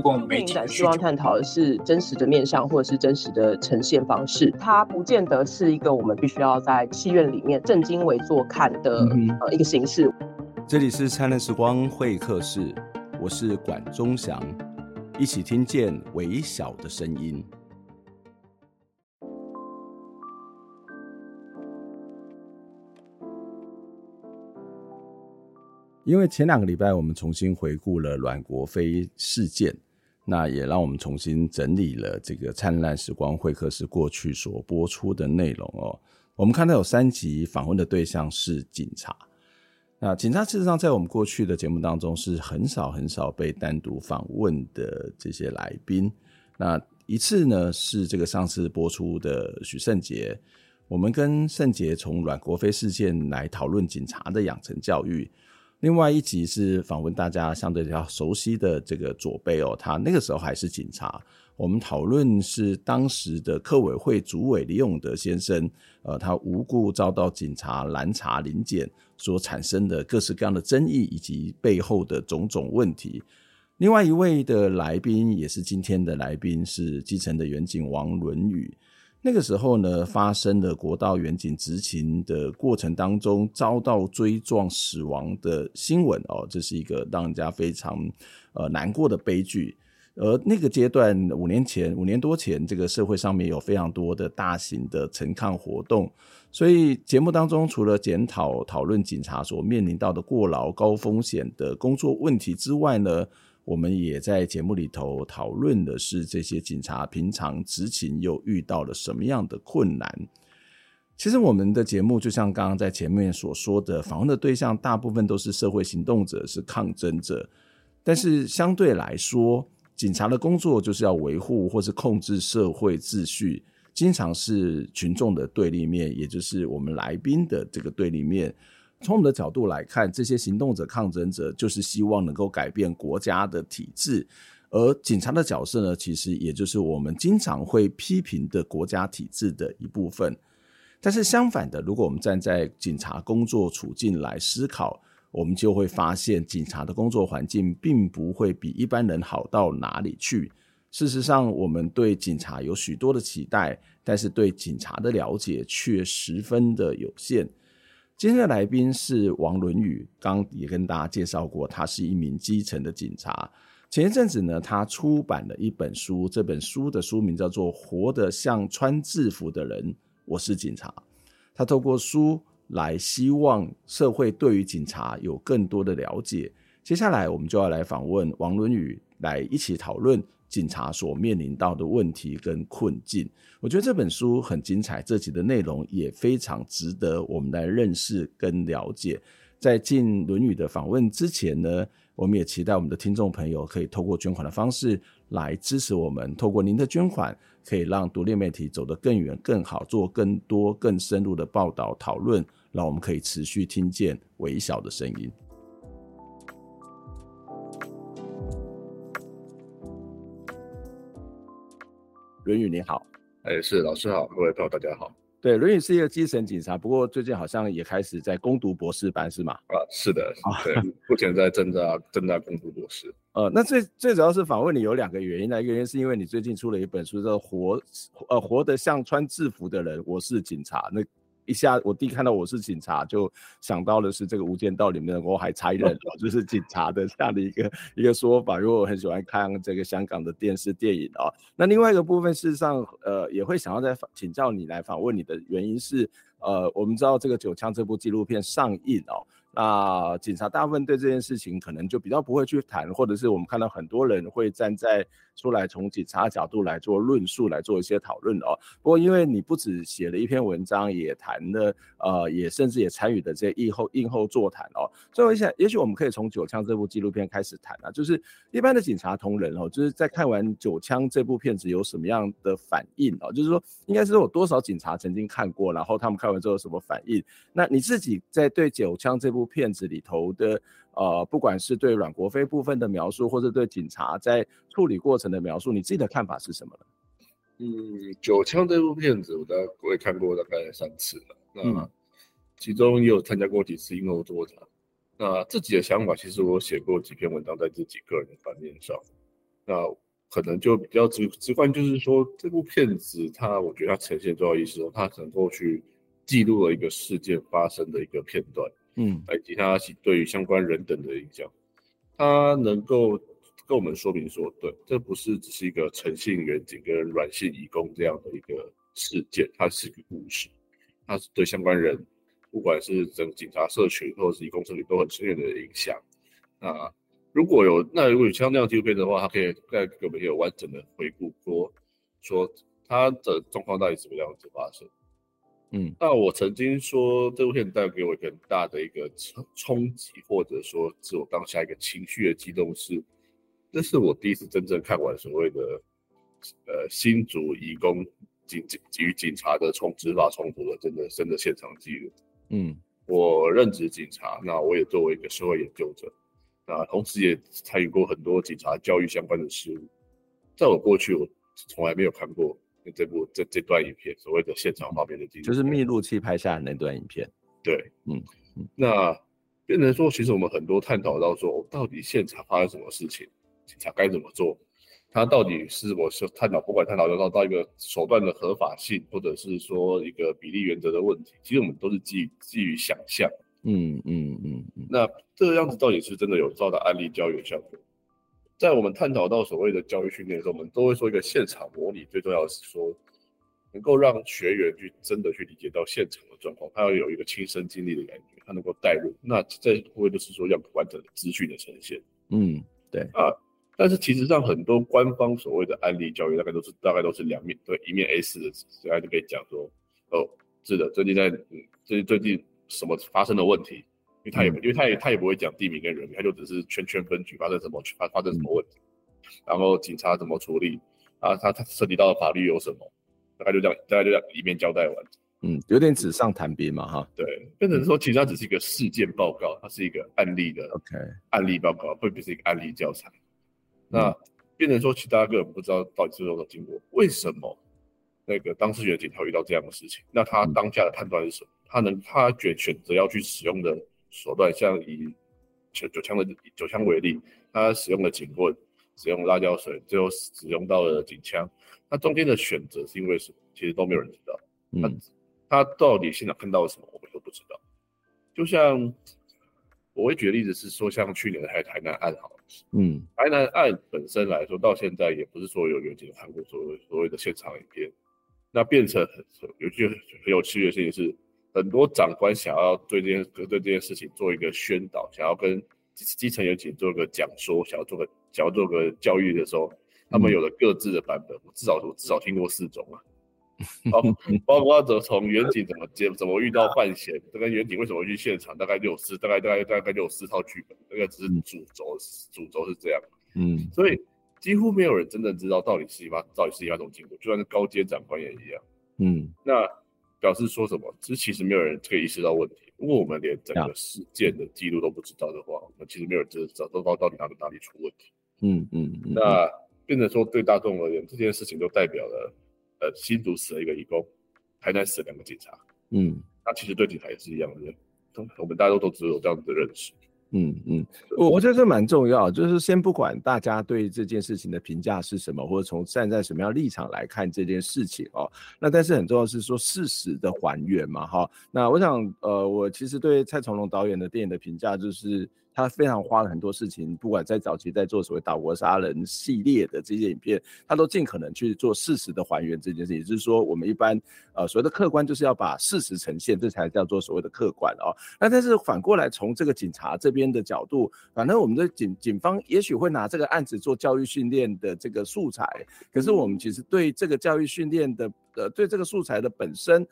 共媒体。希望探讨的是真实的面向，或者是真实的呈现方式。它不见得是一个我们必须要在戏院里面正襟危坐看的呃一个形式。这里是灿烂时光会客室，我是管中祥，一起听见微小的声音。因为前两个礼拜我们重新回顾了阮国飞事件。那也让我们重新整理了这个灿烂时光会客室过去所播出的内容哦。我们看到有三集访问的对象是警察。那警察事实上在我们过去的节目当中是很少很少被单独访问的这些来宾。那一次呢是这个上次播出的许胜杰，我们跟胜杰从阮国飞事件来讨论警察的养成教育。另外一集是访问大家相对比较熟悉的这个左贝哦，他那个时候还是警察。我们讨论是当时的客委会主委李永德先生，呃，他无故遭到警察拦查临检所产生的各式各样的争议以及背后的种种问题。另外一位的来宾也是今天的来宾是基层的员警王伦宇。那个时候呢，发生了国道员警执勤的过程当中遭到追撞死亡的新闻哦，这是一个让人家非常呃难过的悲剧。而那个阶段五年前，五年多前，这个社会上面有非常多的大型的陈抗活动，所以节目当中除了检讨讨论警察所面临到的过劳高风险的工作问题之外呢，我们也在节目里头讨论的是这些警察平常执勤又遇到了什么样的困难。其实我们的节目就像刚刚在前面所说的，访问的对象大部分都是社会行动者，是抗争者。但是相对来说，警察的工作就是要维护或是控制社会秩序，经常是群众的对立面，也就是我们来宾的这个对立面。从我们的角度来看，这些行动者、抗争者就是希望能够改变国家的体制，而警察的角色呢，其实也就是我们经常会批评的国家体制的一部分。但是相反的，如果我们站在警察工作处境来思考，我们就会发现，警察的工作环境并不会比一般人好到哪里去。事实上，我们对警察有许多的期待，但是对警察的了解却十分的有限。今天的来宾是王伦宇，刚也跟大家介绍过，他是一名基层的警察。前一阵子呢，他出版了一本书，这本书的书名叫做《活得像穿制服的人》，我是警察。他透过书来希望社会对于警察有更多的了解。接下来我们就要来访问王伦宇，来一起讨论。警察所面临到的问题跟困境，我觉得这本书很精彩，这集的内容也非常值得我们来认识跟了解。在进论语的访问之前呢，我们也期待我们的听众朋友可以透过捐款的方式来支持我们。透过您的捐款，可以让独立媒体走得更远、更好，做更多、更深入的报道讨论，让我们可以持续听见微小的声音。伦宇你好，哎、欸，是老师好，各位朋友大家好。对，伦宇是一个基层警察，不过最近好像也开始在攻读博士班，是吗？啊，是的，对，目前在正在正在攻读博士。呃，那最最主要是访问你有两个原因，那一个原因是因为你最近出了一本书，叫《活呃活得像穿制服的人》，我是警察。那一下，我弟看到我是警察，就想到的是这个《无间道》里面的我还差人，就是警察的这样的一个一个说法。因为我很喜欢看这个香港的电视电影啊。那另外一个部分，事实上，呃，也会想要再请教你来访问你的原因是，呃，我们知道这个九枪这部纪录片上映哦，那警察大部分对这件事情可能就比较不会去谈，或者是我们看到很多人会站在出来从警察角度来做论述，来做一些讨论哦。不过因为你不只写了一篇文章，也谈了，呃，也甚至也参与的这些映后映后座谈哦。所以我想，也许我们可以从《九枪》这部纪录片开始谈啊，就是一般的警察同仁哦，就是在看完《九枪》这部片子有什么样的反应哦？就是说，应该是有多少警察曾经看过，然后他们看完之后有什么反应？那你自己在对《九枪》这部片子里头的呃，不管是对阮国飞部分的描述，或者对警察在处理过程的描述，你自己的看法是什么呢？嗯，九枪这部片子，我大概我也看过大概三次了。那其中也有参加过几次映后座谈。那自己的想法，其实我写过几篇文章在自己个人的版面上。那可能就比较直直观，就是说这部片子它，我觉得它呈现重要意思，它能够去。记录了一个事件发生的一个片段，嗯，以及它对于相关人等的影响，它能够跟我们说明说，对，这不是只是一个诚信远景跟软性移工这样的一个事件，它是一个故事，它是对相关人，不管是整个警察社群或者是移工社群都很深远的影响。那如果有那如果有像那样纪录片的话，它可以再给我们有完整的回顾，说说它的状况到底怎么样子发生。嗯，那我曾经说这部片带给我一个很大的一个冲冲击，或者说是我当下一个情绪的激动是，这是我第一次真正看完所谓的呃新竹移工警警与警察的冲执法冲突的真的真的现场记录。嗯，我任职警察，那我也作为一个社会研究者，那同时也参与过很多警察教育相关的事务，在我过去我从来没有看过。这部这这段影片，所谓的现场画面的记录，就是密录器拍下的那段影片。对，嗯，那变成说，其实我们很多探讨到说，到底现场发生什么事情，警察该怎么做？他到底是我是探讨，不管探讨到到一个手段的合法性，或者是说一个比例原则的问题，其实我们都是基于基于想象。嗯嗯嗯嗯。那这个样子到底是真的有照到案例教育效果？在我们探讨到所谓的教育训练的时候，我们都会说一个现场模拟，最重要的是说，能够让学员去真的去理解到现场的状况，他要有一个亲身经历的感觉，他能够带入。那这会不会就是说要完整的资讯的呈现？嗯，对啊。但是其实上很多官方所谓的案例教育，大概都是大概都是两面对一面 A 四的纸，大家就可以讲说，哦，是的，最近在嗯，最近最近什么发生的问题。因为他也，因为他也，他也不会讲地名跟人名，他就只是圈圈分局发生什么，发发生什么问题，然后警察怎么处理，啊，他他涉及到的法律有什么，大概就这样，大概就这样一面交代完。嗯，有点纸上谈兵嘛，哈。对，变成说其实它只是一个事件报告，它是一个案例的，OK，案例报告，并不是一个案例教材。那变成说，其他个人不知道到底是有什么经过，为什么那个当事人警察遇到这样的事情？那他当下的判断是什么？他能他选选择要去使用的。手段像以九九枪的九枪为例，他使用了警棍，使用辣椒水，最后使用到了警枪。那中间的选择是因为什么？其实都没有人知道。嗯，他到底现场看到了什么，我们都不知道。就像我会举的例子是说，像去年的台台南案，好，嗯，台南案本身来说，到现在也不是说有有警看过所谓所谓的现场影片，那变成很有句很有趣的事情是。很多长官想要对这件对这件事情做一个宣导，想要跟基层员警做一个讲说，想要做个想要做个教育的时候，他们有了各自的版本。我至少我至少听过四种啊，包包括怎从远景怎么接怎么遇到范闲，这跟远景为什么会去现场，大概就有四大概大概大概就有四套剧本，那个只是主轴主轴是这样。嗯，所以几乎没有人真正知道到底是一把到底是一把什么经过，就算是高阶长官也一样。嗯，那。表示说什么？这其实没有人可以意识到问题。如果我们连整个事件的记录都不知道的话，我们其实没有人知道都到到底哪里哪里出问题。嗯嗯。那变成说对大众而言，这件事情就代表了，呃，新竹死了一个义工，台南死了两个警察。嗯。那其实对警察也是一样的，我们大家都都只有这样子的认识。嗯嗯，我我觉得这蛮重要，就是先不管大家对这件事情的评价是什么，或者从站在什么样立场来看这件事情哦，那但是很重要是说事实的还原嘛，哈。那我想，呃，我其实对蔡崇隆导演的电影的评价就是。他非常花了很多事情，不管在早期在做所谓岛国杀人系列的这些影片，他都尽可能去做事实的还原这件事。也就是说，我们一般呃所谓的客观，就是要把事实呈现，这才叫做所谓的客观哦。那但是反过来，从这个警察这边的角度，反正我们的警警方也许会拿这个案子做教育训练的这个素材，可是我们其实对这个教育训练的呃对这个素材的本身。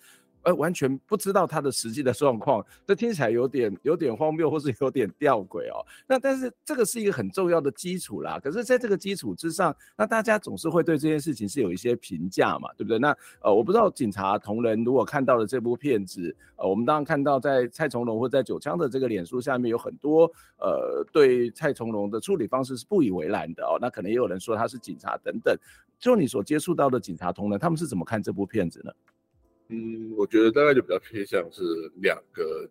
完全不知道他的实际的状况，这听起来有点有点荒谬，或是有点吊诡哦。那但是这个是一个很重要的基础啦。可是在这个基础之上，那大家总是会对这件事情是有一些评价嘛，对不对？那呃，我不知道警察同仁如果看到了这部片子，呃，我们当然看到在蔡从龙或在九枪的这个脸书下面有很多呃对蔡从龙的处理方式是不以为然的哦。那可能也有人说他是警察等等。就你所接触到的警察同仁，他们是怎么看这部片子呢？嗯，我觉得大概就比较偏向是两个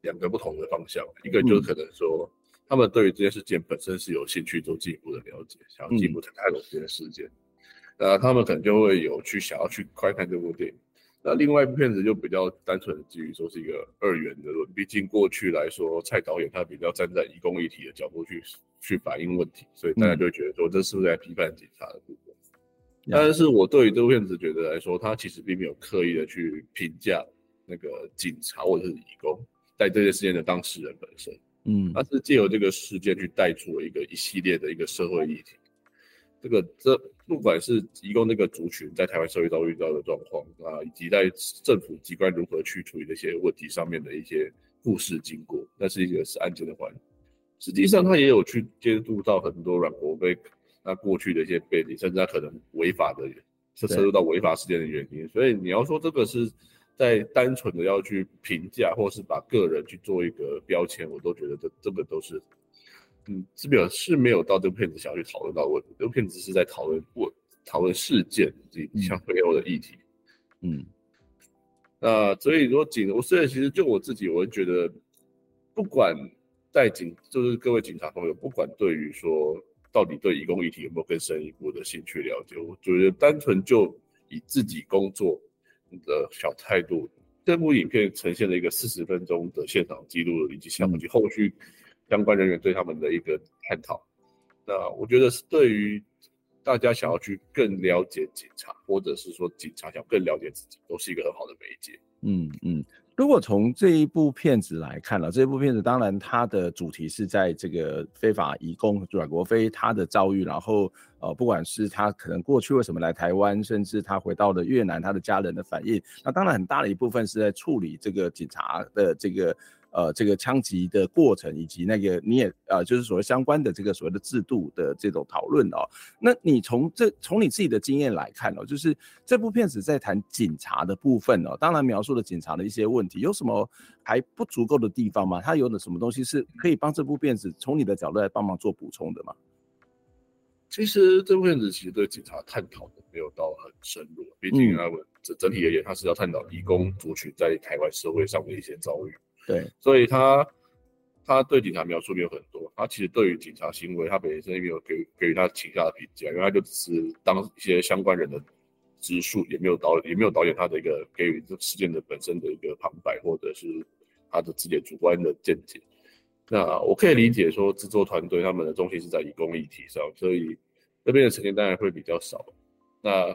两个不同的方向，一个就是可能说他们对于这件事件本身是有兴趣做进一步的了解，想要进一步去探讨这件事件，那他们可能就会有去想要去观看这部电影。那另外一部片子就比较单纯的基于说是一个二元的论，毕竟过去来说蔡导演他比较站在一公一体的角度去去反映问题，所以大家就会觉得说这是不是在批判警察的部分。但是我对于这部片子觉得来说，他其实并没有刻意的去评价那个警察或者是义工在这件事件的当事人本身，嗯，他是借由这个事件去带出了一个一系列的一个社会议题。这个这不管是义工那个族群在台湾社会遭遇到的状况啊，以及在政府机关如何去处理这些问题上面的一些故事经过，那是一个是案件的环。实际上，他也有去接触到很多阮国飞。他过去的一些背景，甚至他可能违法的，是涉入到违法事件的原因。所以你要说这个是在单纯的要去评价，或是把个人去做一个标签，我都觉得这这个都是，嗯，是没有是没有到这个片子想要去讨论到问题。这个片子是在讨论问讨论事件以及像背后的议题。嗯，那所以说警，我虽然其实就我自己，我会觉得，不管在警，就是各位警察朋友，不管对于说。到底对移工议题有没有更深一步的兴趣了解？我觉得单纯就以自己工作的小态度，这部影片呈现了一个四十分钟的现场记录以及相关后续相关人员对他们的一个探讨。那我觉得是对于大家想要去更了解警察，或者是说警察想更了解自己，都是一个很好的媒介。嗯嗯。如果从这一部片子来看了，这一部片子当然它的主题是在这个非法移工阮国飞他的遭遇，然后呃，不管是他可能过去为什么来台湾，甚至他回到了越南，他的家人的反应，那当然很大的一部分是在处理这个警察的这个。呃，这个枪击的过程，以及那个你也呃，就是所谓相关的这个所谓的制度的这种讨论哦。那你从这从你自己的经验来看哦，就是这部片子在谈警察的部分哦，当然描述了警察的一些问题，有什么还不足够的地方吗？它有的什么东西是可以帮这部片子从你的角度来帮忙做补充的吗？其实这部片子其实对警察探讨的没有到很深入，毕竟啊，整整体而言，它是要探讨移工族群在台湾社会上的一些遭遇。对，所以他他对警察描述没有很多，他其实对于警察行为，他本身也没有给给予他倾向的评价，因为他就只是当一些相关人的直述，也没有导也没有导演他的一个给予这事件的本身的一个旁白，或者是他的自己主观的见解。那我可以理解说，制作团队他们的重心是在以公益体上，所以这边的呈现当然会比较少。那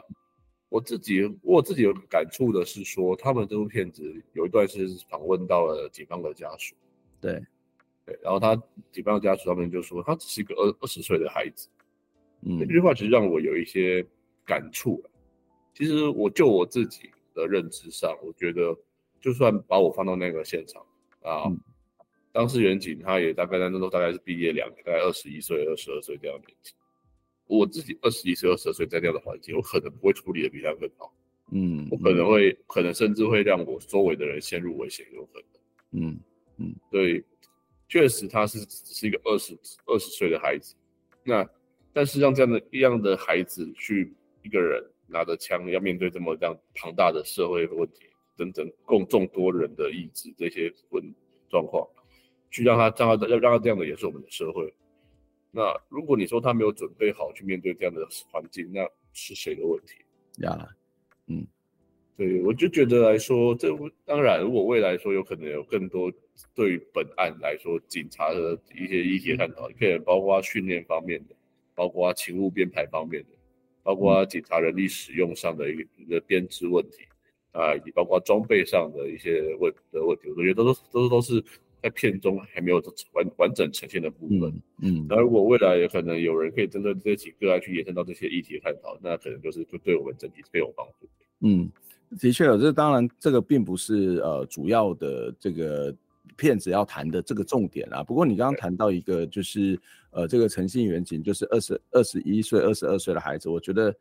我自己，我自己有感触的是说，他们这部片子有一段是访问到了警方的家属，对，对，然后他警方的家属他们就说，他只是一个二二十岁的孩子，嗯，这句话其实让我有一些感触。其实我就我自己的认知上，我觉得就算把我放到那个现场啊，嗯、当事员警他也大概那时候大概是毕业两年，大概二十一岁、二十二岁这样的年纪。我自己二十一岁、二十二岁在那样的环境，我可能不会处理的比他更好。嗯，我可能会，嗯、可能甚至会让我周围的人陷入危险，有可能。嗯嗯，对，确实他是只是一个二十二十岁的孩子。那但是让这样的一样的孩子去一个人拿着枪，要面对这么这样庞大的社会问题，等等共众多人的意志这些问状况，去让他让他要让他这样的也是我们的社会。那如果你说他没有准备好去面对这样的环境，那是谁的问题？呀，嗯，对，我就觉得来说，这当然，如果未来说有可能有更多对于本案来说，警察的一些议题探讨，可以包括训练方面的，包括勤务编排方面的，包括警察人力使用上的一个一个编制问题啊，也包括装备上的一些问的问题，我觉得都都都都是在片中还没有完完整呈现的部分。嗯，那如果未来有可能有人可以针对这几个案去延伸到这些议题的探讨，那可能就是就对我们整体更有帮助。嗯。的确有，这当然这个并不是呃主要的这个片子要谈的这个重点啊。不过你刚刚谈到一个就是呃这个诚信远景，就是二十二十一岁、二十二岁的孩子，我觉得。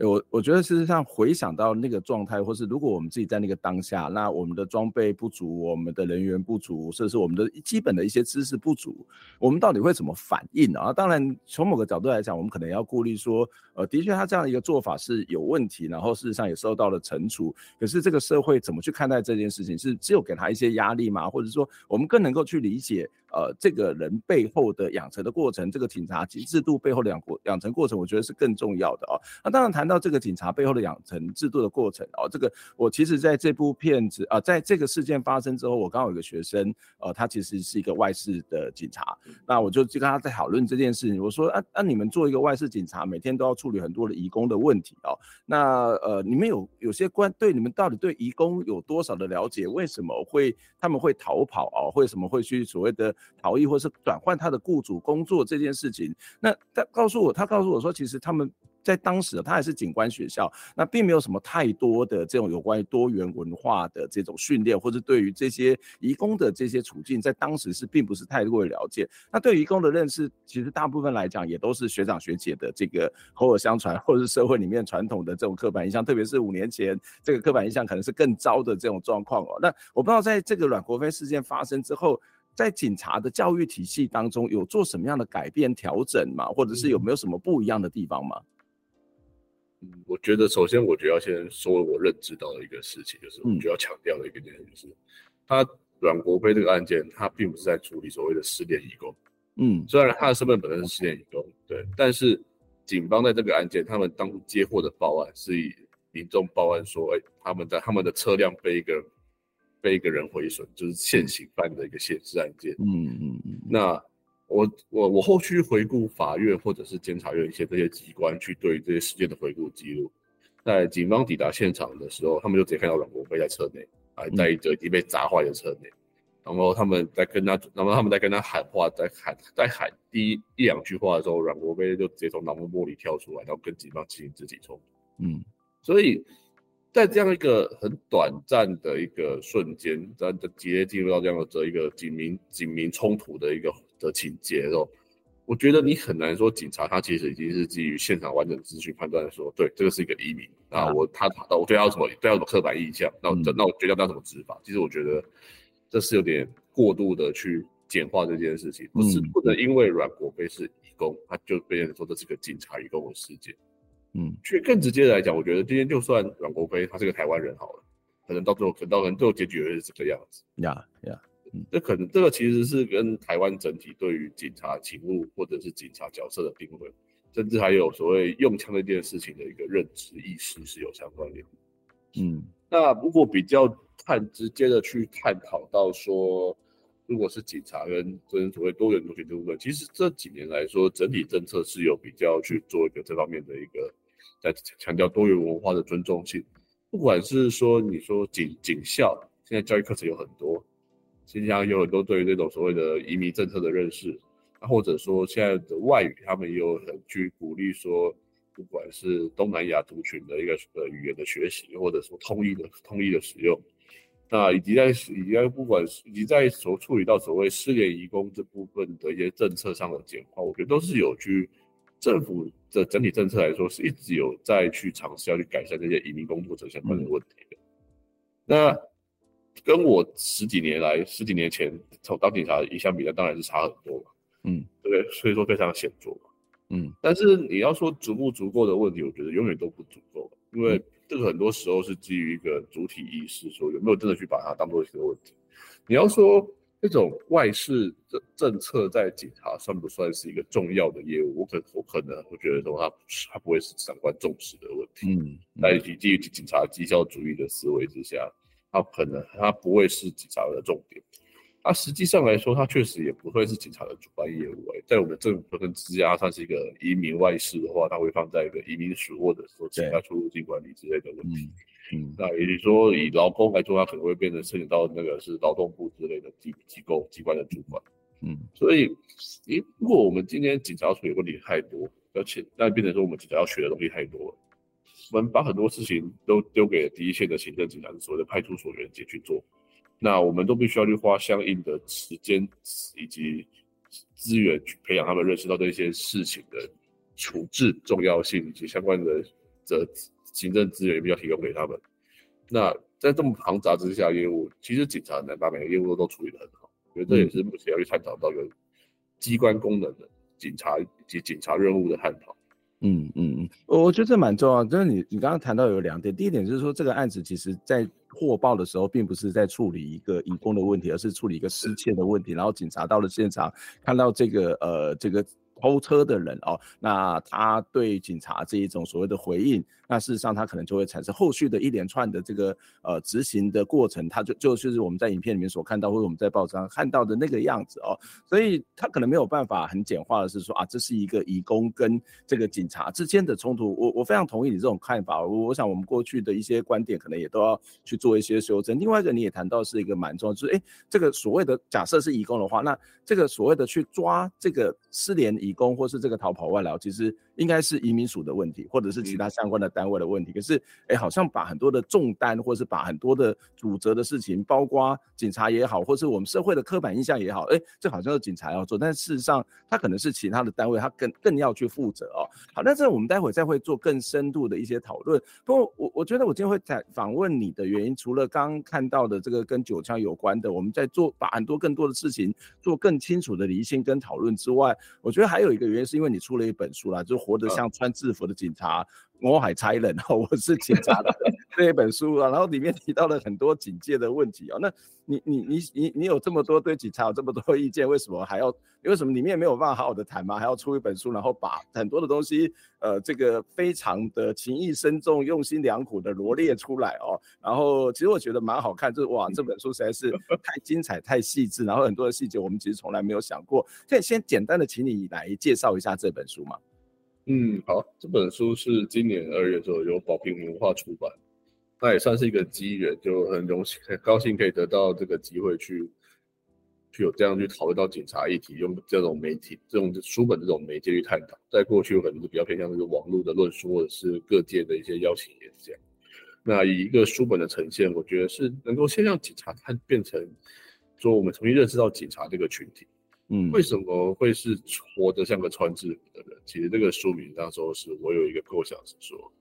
我我觉得事实上回想到那个状态，或是如果我们自己在那个当下，那我们的装备不足，我们的人员不足，甚至是我们的基本的一些知识不足，我们到底会怎么反应呢啊？当然，从某个角度来讲，我们可能要顾虑说，呃，的确他这样的一个做法是有问题，然后事实上也受到了惩处。可是这个社会怎么去看待这件事情？是只有给他一些压力吗？或者说，我们更能够去理解？呃，这个人背后的养成的过程，这个警察及制度背后的养过养成过程，我觉得是更重要的哦。那当然谈到这个警察背后的养成制度的过程哦，这个我其实在这部片子啊、在这个事件发生之后，我刚好有个学生，呃，他其实是一个外事的警察，那我就就跟他在讨论这件事情，我说啊啊，你们做一个外事警察，每天都要出处理很多的移工的问题哦，那呃，你们有有些关对你们到底对移工有多少的了解？为什么会他们会逃跑啊？为什么会去所谓的？逃逸或是转换他的雇主工作这件事情，那他告诉我，他告诉我说，其实他们在当时，他还是警官学校，那并没有什么太多的这种有关于多元文化的这种训练，或者对于这些移工的这些处境，在当时是并不是太过于了解。那对于移工的认识，其实大部分来讲也都是学长学姐的这个口耳相传，或者是社会里面传统的这种刻板印象，特别是五年前这个刻板印象可能是更糟的这种状况哦。那我不知道在这个阮国飞事件发生之后。在警察的教育体系当中，有做什么样的改变调整吗？或者是有没有什么不一样的地方吗？嗯，我觉得首先，我觉得要先说我认知到的一个事情，就是我就要强调的一个点，就是、嗯、他阮国飞这个案件，他并不是在处理所谓的失联移工。嗯，虽然他的身份本身是失联移工，对，但是警方在这个案件，他们当初接获的报案是以民众报案说，哎、欸，他们在他们的车辆被一个。被一个人毁损，就是现行犯的一个刑事案件。嗯嗯嗯。那我我我后续回顾法院或者是监察院一些这些机关去对这些事件的回顾记录，在警方抵达现场的时候，他们就直接看到阮国飞在车内，还在一个已经被砸坏的车内，然后他们在跟他，然后他们在跟他喊话，在喊在喊第一一两句话的时候，阮国飞就直接从挡风玻璃跳出来，然后跟警方进行肢体冲突。嗯，所以。在这样一个很短暂的一个瞬间，在直接进入到这样的这一个警民警民冲突的一个的情节的时候，我觉得你很难说警察他其实已经是基于现场完整资讯判断说，对，这个是一个移民啊，我他他我对他有什么对他有什么刻板印象，那我那我决定要怎么执法？其实我觉得这是有点过度的去简化这件事情，不是不能因为阮国飞是移工，他就被人说这是个警察移工的事件。嗯，去更直接的来讲，我觉得今天就算阮国飞他是个台湾人好了，可能到最后可能到可能最后结局也是这个样子。呀呀，嗯，这可能这个其实是跟台湾整体对于警察勤务或者是警察角色的定位，甚至还有所谓用枪这件事情的一个认知意识是有相关联的。嗯，那如果比较看直接的去探讨到说。如果是警察跟跟所谓多元族群这部分，其实这几年来说，整体政策是有比较去做一个这方面的一个，在强调多元文化的尊重性。不管是说你说警警校，现在教育课程有很多，实际上有很多对于这种所谓的移民政策的认识，那，或者说现在的外语，他们也有很去鼓励说，不管是东南亚族群的一个呃语言的学习，或者说通译的通译的使用。那以及在以及在不管以及在所处理到所谓失联移工这部分的一些政策上的简化，我觉得都是有去政府的整体政策来说，是一直有在去尝试要去改善这些移民工作者相关的问题的。那跟我十几年来十几年前从当警察一相比，那当然是差很多嘛。嗯，对不对？所以说非常显著。嗯，但是你要说足不足够的问题，我觉得永远都不足够，因为。这个很多时候是基于一个主体意识，说有没有真的去把它当做一个问题。你要说这种外事政政策在警察算不算是一个重要的业务？我可我可能会觉得说，他不是，他不会是长官重视的问题。嗯，在基于警察绩效主义的思维之下，他可能他不会是警察的重点。那实际上来说，他确实也不会是警察的主办业务。哎，在我们政府跟之家，它是一个移民外事的话，它会放在一个移民署或者说其他出入境管理之类的问题。嗯，那也就是说，以劳工来说，他可能会变成涉及到那个是劳动部之类的机机构机关的主管。嗯，所以，诶，如果我们今天警察处理问题太多，而且那变成说我们警察要学的东西太多了，我们把很多事情都丢给了第一线的行政警察，所谓的派出所员警去做，那我们都必须要去花相应的时间以及资源去培养他们认识到这些事情的处置重要性以及相关的责。行政资源也比较提供给他们。那在这么庞杂之下，业务其实警察能把每个业务都处理得很好，我觉得这也是目前要去探讨到一个机关功能的警察以及警察任务的探讨。嗯嗯嗯，我觉得这蛮重要。就是你你刚刚谈到有两点，第一点就是说这个案子其实在获报的时候，并不是在处理一个移工的问题，而是处理一个失窃的问题。然后警察到了现场，看到这个呃这个。偷车的人哦，那他对警察这一种所谓的回应，那事实上他可能就会产生后续的一连串的这个呃执行的过程，他就就是我们在影片里面所看到，或者我们在报纸上看到的那个样子哦，所以他可能没有办法很简化的是说啊，这是一个移工跟这个警察之间的冲突。我我非常同意你这种看法，我我想我们过去的一些观点可能也都要去做一些修正。另外一个你也谈到是一个蛮重要，就是哎，这个所谓的假设是移工的话，那这个所谓的去抓这个失联移。移工或是这个逃跑外劳，其实应该是移民署的问题，或者是其他相关的单位的问题。可是，哎，好像把很多的重担，或是把很多的主责的事情，包括警察也好，或是我们社会的刻板印象也好，哎，这好像是警察要做，但事实上，他可能是其他的单位，他更更要去负责哦。好，那这我们待会再会做更深度的一些讨论。不过，我我觉得我今天会采访问你的原因，除了刚刚看到的这个跟九枪有关的，我们在做把很多更多的事情做更清楚的厘清跟讨论之外，我觉得还。还有一个原因是因为你出了一本书啦，就活得像穿制服的警察，我还差人哦，我是警察的这一本书啊，然后里面提到了很多警戒的问题哦。那你你你你你有这么多对警察有这么多意见，为什么还要？为什么里面没有办法好好的谈吗？还要出一本书，然后把很多的东西，呃，这个非常的情意深重、用心良苦的罗列出来哦。然后其实我觉得蛮好看，就是哇，这本书实在是太精彩、太细致，然后很多的细节我们其实从来没有想过。可以先简单的请你来介绍一下这本书吗？嗯，好，这本书是今年二月左右由宝瓶文化出版，那也算是一个机缘，就很荣幸、很高兴可以得到这个机会去。去有这样去讨论到警察议题，用这种媒体、这种书本这种媒介去探讨，在过去有可能是比较偏向这个网络的论述，或者是各界的一些邀请演讲。那以一个书本的呈现，我觉得是能够先让警察看变成说，我们重新认识到警察这个群体。嗯，为什么会是活得像个穿制服的人？其实这个书名那时候是我有一个构想是说，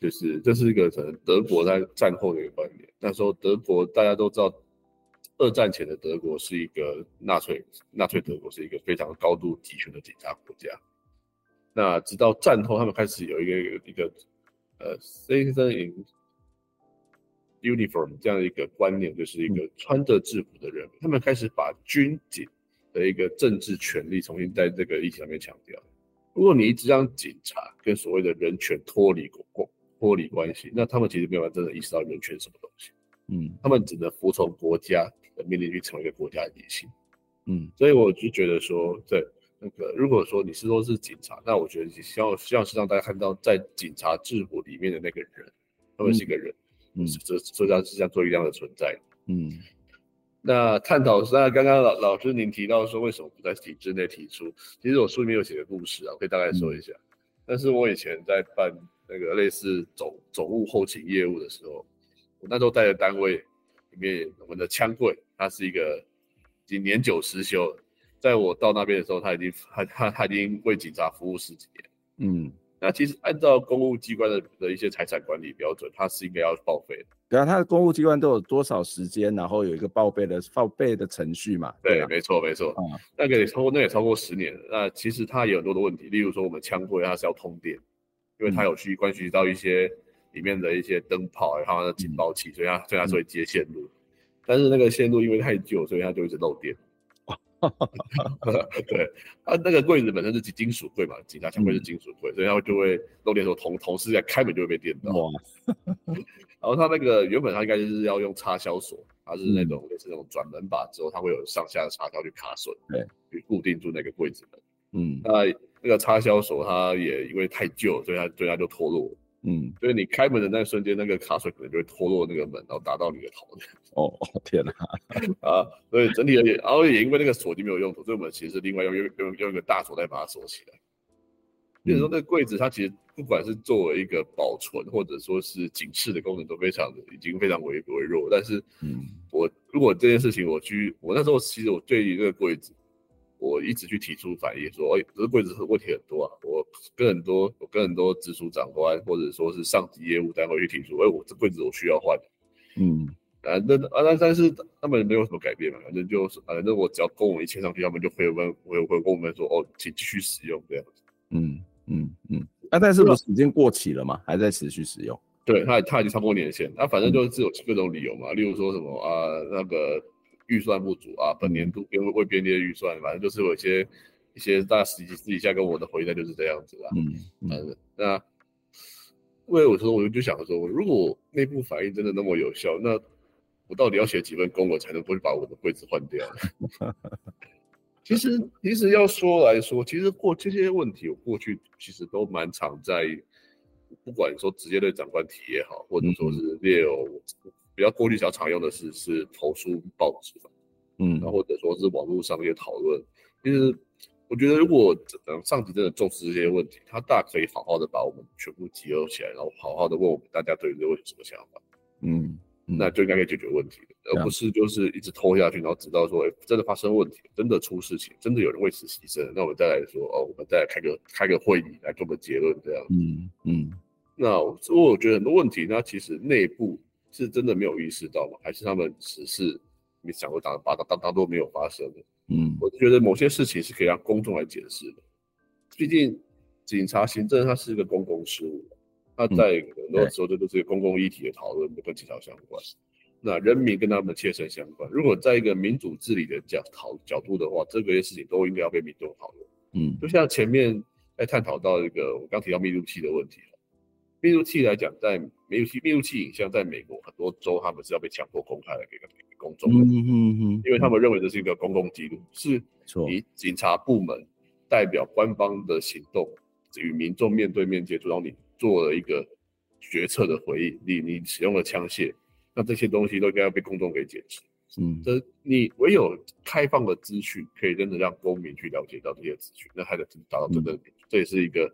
就是这是一个可能德国在战后的一个观念。那时候德国大家都知道。二战前的德国是一个纳粹，纳粹德国是一个非常高度集权的警察国家。那直到战后，他们开始有一个一个呃，citizen in uniform 这样一个观念，就是一个穿着制服的人，他们开始把军警的一个政治权利重新在这个议题上面强调。如果你一直让警察跟所谓的人权脱离关脱离关系，那他们其实没有办法真的意识到人权什么东西。嗯，他们只能服从国家的。命令去成为一个国家的野心，嗯，所以我就觉得说，对那个，如果说你是说是警察，那我觉得希望希望是让大家看到，在警察制服里面的那个人，他们是一个人，嗯，这这这是像做一样的存在，嗯。那探讨是，那刚刚老老师您提到说，为什么不在体制内提出？其实我书里面有写个故事啊，我可以大概说一下。嗯、但是我以前在办那个类似总总务后勤业务的时候，我那时候带的单位里面，我们的枪柜。它是一个已经年久失修，在我到那边的时候，他已经他他他已经为警察服务十几年。嗯，那其实按照公务机关的的一些财产管理标准，它是应该要报废的。对啊，它的公务机关都有多少时间，然后有一个报备的报备的程序嘛？对，没错没错。啊，那个也超过那也超过十年了。那其实他有很多的问题，例如说我们枪柜它是要通电，因为它有去关系到一些里面的一些灯泡，然后它的警报器，所以它所以它是会接线路。但是那个线路因为太旧，所以它就一直漏电。对，它那个柜子本身是金属柜嘛，警察枪柜是金属柜，嗯、所以它就会漏电的时候，同同事在开门就会被电到。哇然后他那个原本他应该就是要用插销锁，它是那种类似那种转门把之后，它会有上下的插销去卡榫，对，去固定住那个柜子门。嗯，那那个插销锁它也因为太旧，所以它所以它就脱落。嗯，所以你开门的那个瞬间，那个卡水可能就会脱落那个门，然后打到你的头。哦，天哪！啊，所以整体而言，然后也因为那个锁已经没有用途，所以我们其实是另外用用用用一个大锁再把它锁起来。比如说那个柜子，它其实不管是作为一个保存或者说是警示的功能，都非常的已经非常微微弱。但是，嗯，我如果这件事情我去，我那时候其实我对于这个柜子。我一直去提出反映，说，哎，这个柜子问题很多啊。我跟很多，我跟很多直属长官或者说是上级业务单位去提出，哎，我这柜子我需要换。嗯，啊，那啊，那但是他们没有什么改变嘛，反正就是，反正我只要公文一签上去，他们就会问，会会跟我们说，哦，请继续使用这样子。嗯嗯嗯。那、啊、但是不是已经过期了吗？还在持续使用？对，他他已经超过年限，那反正就是有各种理由嘛，例如说什么啊，那个。预算不足啊，本年度因为未编列预算，反正就是有一些一些大家私私底下跟我的回答就是这样子啦。嗯嗯，那因为我说我就想说，如果内部反应真的那么有效，那我到底要写几份工，我才能不会把我的柜子换掉？其实其实要说来说，其实过这些问题，我过去其实都蛮常在，不管说直接对长官提也好，或者说是列有。比较过去比较常用的是是投书报纸嘛，嗯，然后或者说是网络上一些讨论。其实我觉得，如果等上级真的重视这些问题，他大可以好好的把我们全部集合起来，然后好好的问我们大家对于这个问题什么想法，嗯，那就应该可以解决问题，而不是就是一直拖下去，然后直到说，哎，真的发生问题，真的出事情，真的有人为此牺牲，那我们再来说，哦，我们再来开个开个会议来做个结论这样，嗯嗯，那所以我觉得很多问题，那其实内部。是真的没有意识到吗？还是他们只是没想过当把它当当做没有发生的？嗯，我觉得某些事情是可以让公众来解释的。毕竟警察行政它是一个公共事务，它在很多时候这都是公共议题的讨论，都跟警察相关。那人民跟他们切身相关。如果在一个民主治理的角讨角度的话，这个些事情都应该要被民众讨论。嗯，就像前面在探讨到一个我刚提到密度器的问题。密录器来讲，在密录器密录器影像在美国很多州，他们是要被强迫公开的给给公众的，嗯嗯嗯，因为他们认为这是一个公共记录，是以警察部门代表官方的行动与民众面对面接触，然后你做了一个决策的回应，你你使用了枪械，那这些东西都应该要被公众给解释。嗯，这你唯有开放的资讯，可以真的让公民去了解到这些资讯，那才能达到真正的，这也是一个。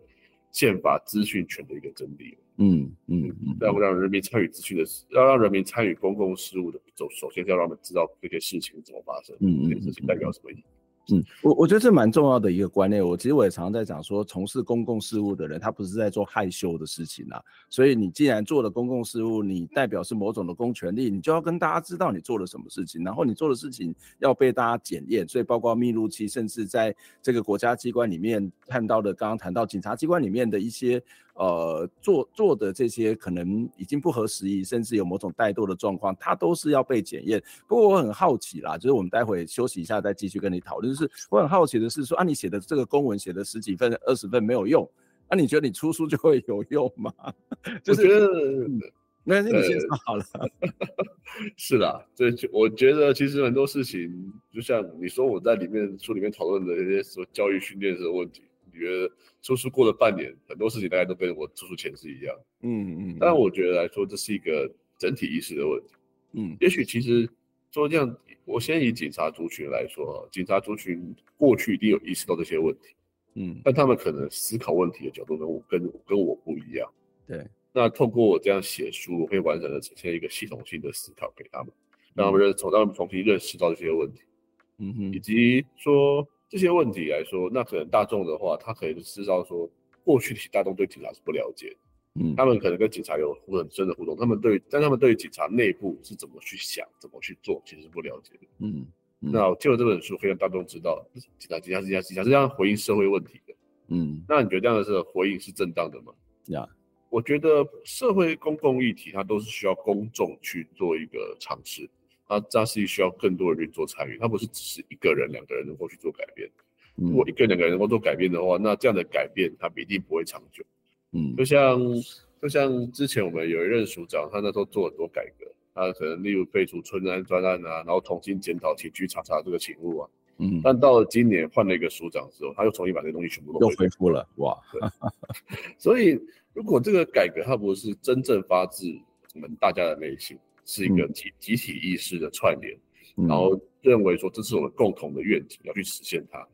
宪法资讯权的一个真理，嗯嗯嗯，要让人民参与资讯的，要让人民参与公共事务的，首首先是要让他们知道这些事情怎么发生，嗯嗯，这些事情代表什么意义。嗯，我我觉得这蛮重要的一个观念。我其实我也常常在讲说，从事公共事务的人，他不是在做害羞的事情啊。所以你既然做了公共事务，你代表是某种的公权力，你就要跟大家知道你做了什么事情，然后你做的事情要被大家检验。所以包括密录期，甚至在这个国家机关里面看到的，刚刚谈到警察机关里面的一些。呃，做做的这些可能已经不合时宜，甚至有某种怠惰的状况，它都是要被检验。不过我很好奇啦，就是我们待会休息一下再继续跟你讨论。就是我很好奇的是说，啊，你写的这个公文写的十几份、二十份没有用，那、啊、你觉得你出书就会有用吗？就是觉得，没关系，你先说好了。是啦，这我觉得其实很多事情，就像你说我在里面书里面讨论的一些什么教育训练的问题。觉得出书过了半年，很多事情大家都跟我出书前是一样。嗯嗯。但我觉得来说，这是一个整体意识的问题。嗯。也许其实说这样，我先以警察族群来说，警察族群过去一定有意识到这些问题。嗯。但他们可能思考问题的角度跟我跟跟我不一样。对。那透过我这样写书，我会完整的呈现一个系统性的思考给他们，让他们认从让他们重新认识到这些问题。嗯哼。以及说。这些问题来说，那可能大众的话，他可能知道说，过去的大众对警察是不了解，嗯，他们可能跟警察有很深的互动，他们对，但他们对警察内部是怎么去想、怎么去做，其实是不了解的，嗯，嗯，那借由这本书，可以让大众知道，警察、警察、警察、警察是这样回应社会问题的，嗯，那你觉得这样的是回应是正当的吗？呀，Yeah. 我觉得社会公共议题它都是需要公众去做一个尝试，它它是需要更多人去做参与，他不是只是一个人、两个人能够去做改变。如果一个两个人能够做改变的话，那这样的改变它一定不会长久。嗯，就像就像之前我们有一任署长，他那时候做很多改革，他可能例如废除村安专案啊，然后重新检讨起居查查这个勤务啊。嗯，但到了今年换了一个署长之后，他又重新把这些东西全部都又恢复了。哇，对。所以如果这个改革它不是真正发自我们大家的内心，是一个集集体意识的串联，嗯，然后认为说这是我们共同的愿景，要去实现它。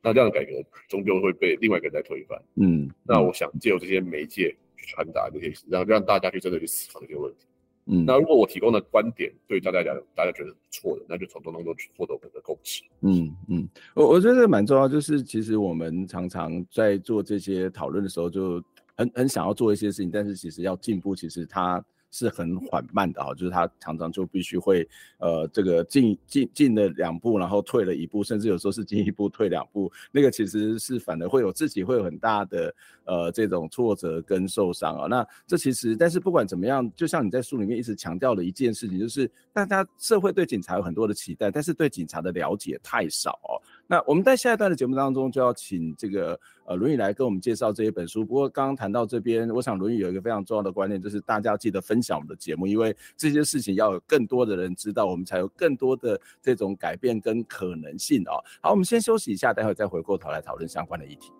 那这样的改革终究会被另外一个人在推翻。嗯，那我想借由这些媒介去传达这些，让让大家去真的去思考这些问题。嗯，那如果我提供的观点对大家讲，大家觉得不错的，那就从中当中去获得我们的共识。嗯嗯，我我觉得蛮重要，就是其实我们常常在做这些讨论的时候，就很很想要做一些事情，但是其实要进步，其实它。是很缓慢的啊，就是他常常就必须会，呃，这个进进进了两步，然后退了一步，甚至有时候是进一步退两步，那个其实是反而会有自己会有很大的呃这种挫折跟受伤啊。那这其实，但是不管怎么样，就像你在书里面一直强调的一件事情，就是大家社会对警察有很多的期待，但是对警察的了解太少哦。那我们在下一段的节目当中就要请这个呃轮椅来跟我们介绍这一本书。不过刚刚谈到这边，我想轮椅有一个非常重要的观念，就是大家记得分享我们的节目，因为这些事情要有更多的人知道，我们才有更多的这种改变跟可能性哦。好，我们先休息一下，待会再回过头来讨论相关的议题。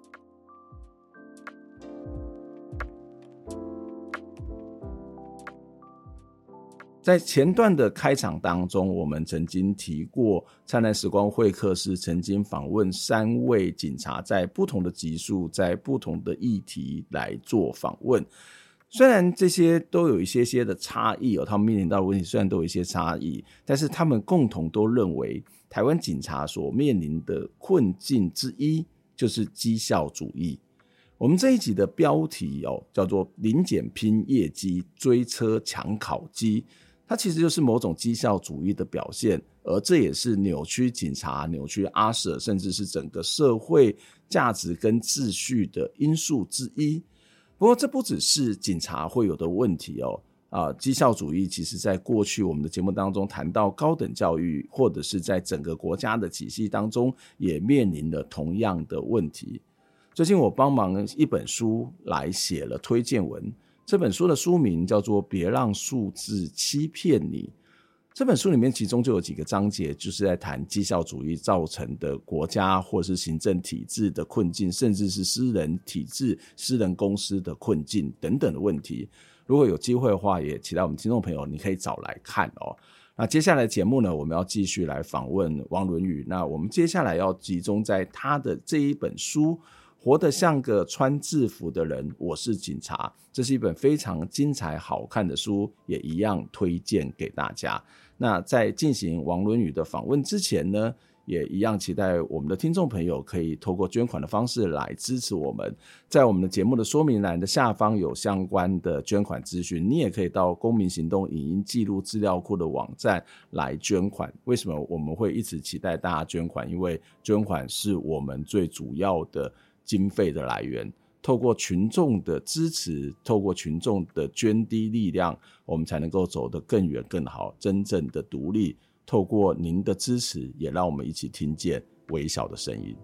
在前段的开场当中，我们曾经提过，灿烂时光会客室曾经访问三位警察，在不同的集数，在不同的议题来做访问。虽然这些都有一些些的差异哦，他们面临到的问题虽然都有一些差异，但是他们共同都认为，台湾警察所面临的困境之一就是绩效主义。我们这一集的标题哦，叫做“临检拼业绩，追车抢考绩”。它其实就是某种绩效主义的表现，而这也是扭曲警察、扭曲阿舍甚至是整个社会价值跟秩序的因素之一。不过，这不只是警察会有的问题哦。啊，绩效主义其实在过去我们的节目当中谈到高等教育，或者是在整个国家的体系当中，也面临了同样的问题。最近我帮忙一本书来写了推荐文。这本书的书名叫做《别让数字欺骗你》。这本书里面其中就有几个章节，就是在谈绩效主义造成的国家或是行政体制的困境，甚至是私人体制、私人公司的困境等等的问题。如果有机会的话，也期待我们听众朋友你可以找来看哦。那接下来节目呢，我们要继续来访问王伦宇。那我们接下来要集中在他的这一本书。活得像个穿制服的人，我是警察。这是一本非常精彩好看的书，也一样推荐给大家。那在进行王伦宇的访问之前呢，也一样期待我们的听众朋友可以透过捐款的方式来支持我们。在我们的节目的说明栏的下方有相关的捐款资讯，你也可以到公民行动影音记录资料库的网站来捐款。为什么我们会一直期待大家捐款？因为捐款是我们最主要的。经费的来源，透过群众的支持，透过群众的捐滴力量，我们才能够走得更远、更好，真正的独立。透过您的支持，也让我们一起听见微小的声音。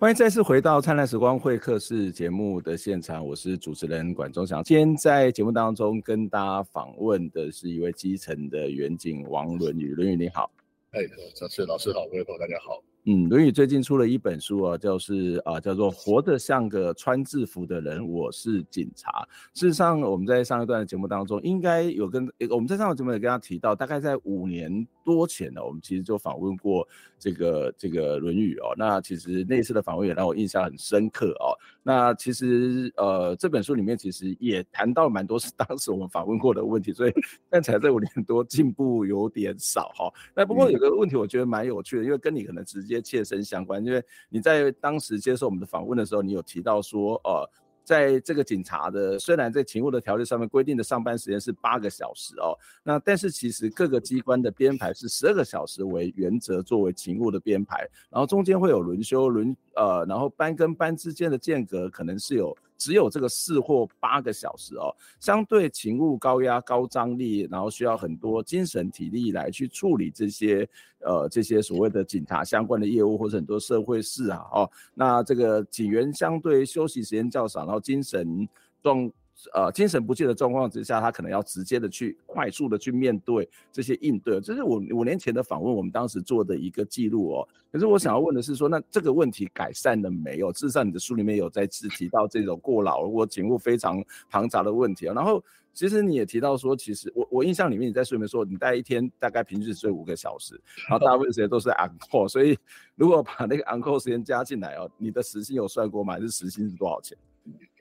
欢迎再次回到《灿烂时光会客室》节目的现场，我是主持人管中祥。今天在节目当中跟大家访问的是一位基层的员警王伦宇，伦宇你好。哎，老师老师好，各位朋友大家好。嗯，论语最近出了一本书啊，就是啊，叫做《活得像个穿制服的人》，我是警察。事实上，我们在上一段的节目当中，应该有跟我们在上个节目也跟他提到，大概在五年多前呢，我们其实就访问过这个这个论语哦。那其实那次的访问也让我印象很深刻哦。那其实呃，这本书里面其实也谈到蛮多是当时我们访问过的问题，所以看起来这五年多进步有点少哈。那不过有个问题，我觉得蛮有趣的，因为跟你可能直接切身相关，因为你在当时接受我们的访问的时候，你有提到说，呃，在这个警察的，虽然在勤务的条例上面规定的上班时间是八个小时哦，那但是其实各个机关的编排是十二个小时为原则作为勤务的编排，然后中间会有轮休轮呃，然后班跟班之间的间隔可能是有。只有这个四或八个小时哦，相对勤务高压、高张力，然后需要很多精神体力来去处理这些呃这些所谓的警察相关的业务或者很多社会事啊哦，那这个警员相对休息时间较少，然后精神状。呃，精神不济的状况之下，他可能要直接的去快速的去面对这些应对，这是我五年前的访问，我们当时做的一个记录哦。可是我想要问的是说，那这个问题改善了没有？事实上，你的书里面有在提到这种过劳或警务非常庞杂的问题啊。然后，其实你也提到说，其实我我印象里面你在书里面说，你大概一天大概平均睡五个小时，然后大部分时间都是 on call，所以如果把那个 on call 时间加进来哦，你的时薪有算过吗？还是时薪是多少钱？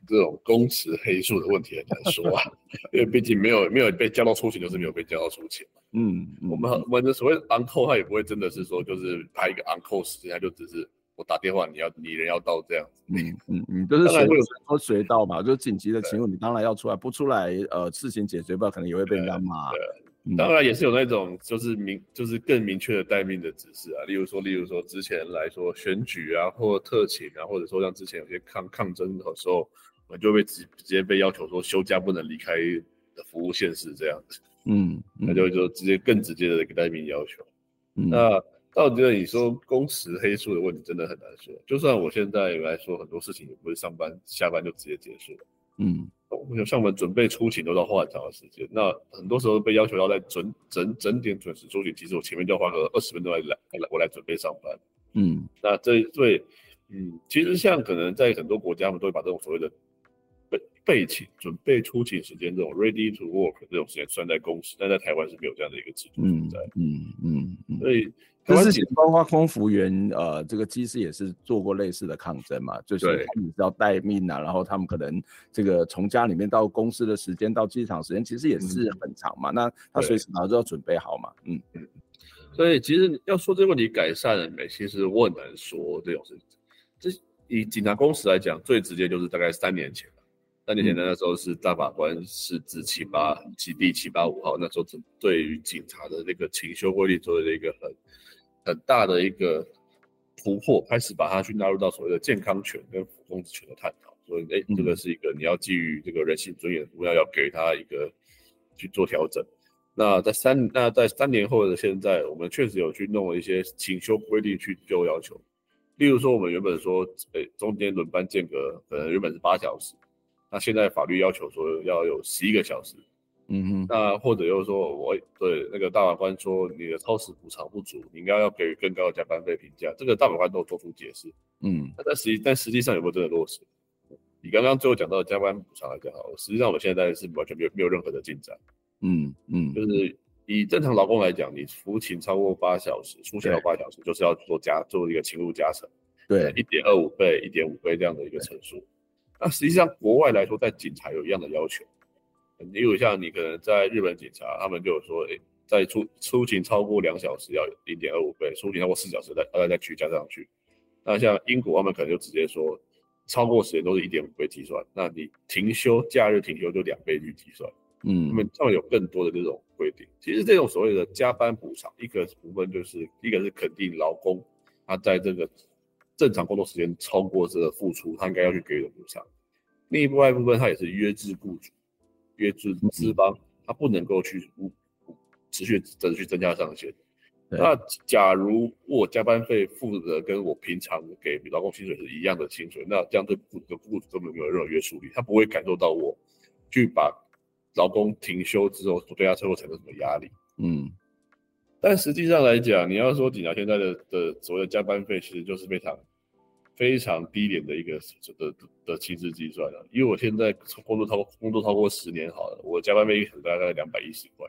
这种工时黑数的问题很难说啊，因为毕竟没有没有被叫到出勤，就是没有被叫到出勤。嗯，我们我们的所谓 on call，他也不会真的是说就是排一个 on call 时间，他就只是我打电话，你要你人要到这样子。嗯嗯嗯，就是随说随到嘛，就是紧急的情况，你当然要出来，不出来呃事情解决不了，可能也会被人家骂。当然也是有那种就是明就是更明确的待命的指示啊，例如说例如说之前来说选举啊，或特勤啊，或者说像之前有些抗抗争的时候。我就会直直接被要求说休假不能离开的服务县市这样子，嗯，嗯，那就就直接更直接的给待命要求。嗯、那到底你说工时黑数的问题真的很难说。就算我现在来说很多事情也不是上班下班就直接结束，嗯，像我们准备出勤都要花很长的时间。那很多时候被要求要在准整整点准时出勤，其实我前面就要花个二十分钟来来我来准备上班，嗯，那这对，嗯，其实像可能在很多国家，他们都会把这种所谓的备勤准备出勤时间这种 ready to work 这种时间算在公司，但在台湾是没有这样的一个制度存在。嗯嗯嗯，所以台湾其实包括空服员，呃，这个机师也是做过类似的抗争嘛，就是他们要待命啊，然后他们可能这个从家里面到公司的时间到机场时间其实也是很长嘛，嗯、那他随时马上就要准备好嘛。嗯嗯，所以其实要说这个问题改善了没，其实我很难说这种事情。这以警察工时来讲，最直接就是大概三年前。三年前的那时候是大法官是指七八七第七八五号，那时候对于警察的那个勤休规定做了一个很很大的一个突破，开始把它去纳入到所谓的健康权跟普通权的探讨。所以，哎、欸，这个是一个你要基于这个人性尊严，不要要给他一个去做调整。那在三那在三年后的现在，我们确实有去弄了一些勤休规定去就要求，例如说，我们原本说，哎、欸，中间轮班间隔可能原本是八小时。那现在法律要求说要有十一个小时，嗯哼，那或者又说我对那个大法官说你的超时补偿不足，你应该要给予更高的加班费评价，这个大法官都做出解释，嗯，但实际但实际上有没有真的落实？你刚刚最后讲到的加班补偿来讲，好，实际上我现在是完全没有没有任何的进展，嗯嗯，就是以正常劳工来讲，你服勤超过八小时，出勤到八小时，就是要做加做一个勤务加成，对，一点二五倍、一点五倍这样的一个乘数。那实际上，国外来说，在警察有一样的要求。例如像你可能在日本警察，他们就有说，诶，在出出勤超过两小时要零点二五倍，出勤超过四小时再再再去加上去。那像英国，他们可能就直接说，超过时间都是一点五倍计算。那你停休假日停休就两倍去计算。嗯，他们他们有更多的这种规定。其实这种所谓的加班补偿，一个部分就是一个是肯定劳工他在这个。正常工作时间超过这个付出，他应该要去给予的补偿。另外一部分，他也是约制雇主、约制资方，他不能够去持续持续增加上限。那假如我加班费付的跟我平常给劳工薪水是一样的薪水，那这样对雇主雇主根本没有任何约束力，他不会感受到我去把劳工停休之后对他最后产生什么压力。嗯。但实际上来讲，你要说警察现在的的所谓的加班费，其实就是非常非常低廉的一个的的的薪资计算了。因为我现在工作超过工作超过十年好了，我加班费大概两百一十块。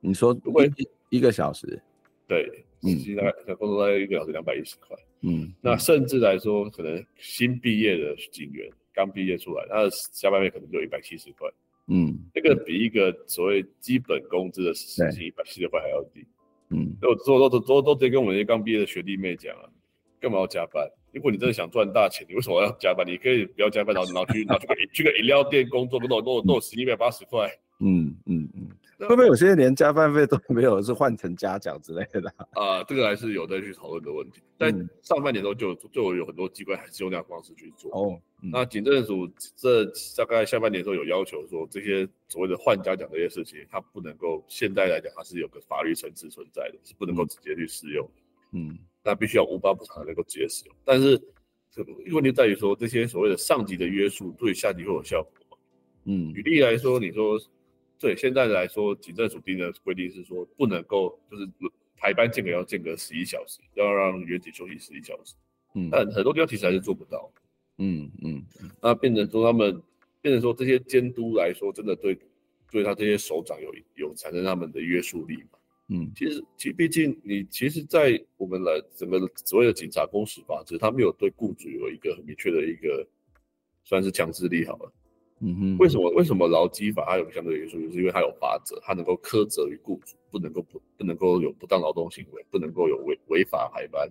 你说如果一个小时？对，嗯，大概工作大概一个小时两百一十块。嗯，那甚至来说，可能新毕业的警员刚毕业出来，他的加班费可能就一百七十块。嗯，这个比一个所谓基本工资的时薪一百七十块还要低。嗯，我都都都都直接跟我们那些刚毕业的学弟妹讲啊，干嘛要加班？如果你真的想赚大钱，你为什么要加班？你可以不要加班，然后然后去拿去个去个饮料店工作，都都都都十一百八十块。嗯嗯嗯，会不会有些连加班费都没有，是换成嘉奖之类的？啊、呃，这个还是有待去讨论的问题。但上半年都就就有很多机关还是用那样方式去做。哦，嗯、那警政署这大概下半年的时候有要求说，这些所谓的换嘉奖这些事情，它不能够现在来讲，它是有个法律层次存在的，是不能够直接去适用。嗯，那必须要五八补偿才能够直接使用。但是这个问题在于说，这些所谓的上级的约束对下级会有效果吗？嗯，举例来说，你说。对，现在来说，警政署定的规定是说，不能够就是排班间隔要间隔十一小时，要让员警休息十一小时。嗯，但很多地方其实还是做不到。嗯嗯，那变成说他们，变成说这些监督来说，真的对对他这些首长有有产生他们的约束力嘛？嗯，其实其毕竟你其实，在我们来整个所谓的警察公使法制，他没有对雇主有一个很明确的一个算是强制力好了。嗯哼，为什么为什么劳基法它有相对约束？就是因为它有法则，它能够苛责于雇主，不能够不不能够有不当劳动行为，不能够有违违法排班，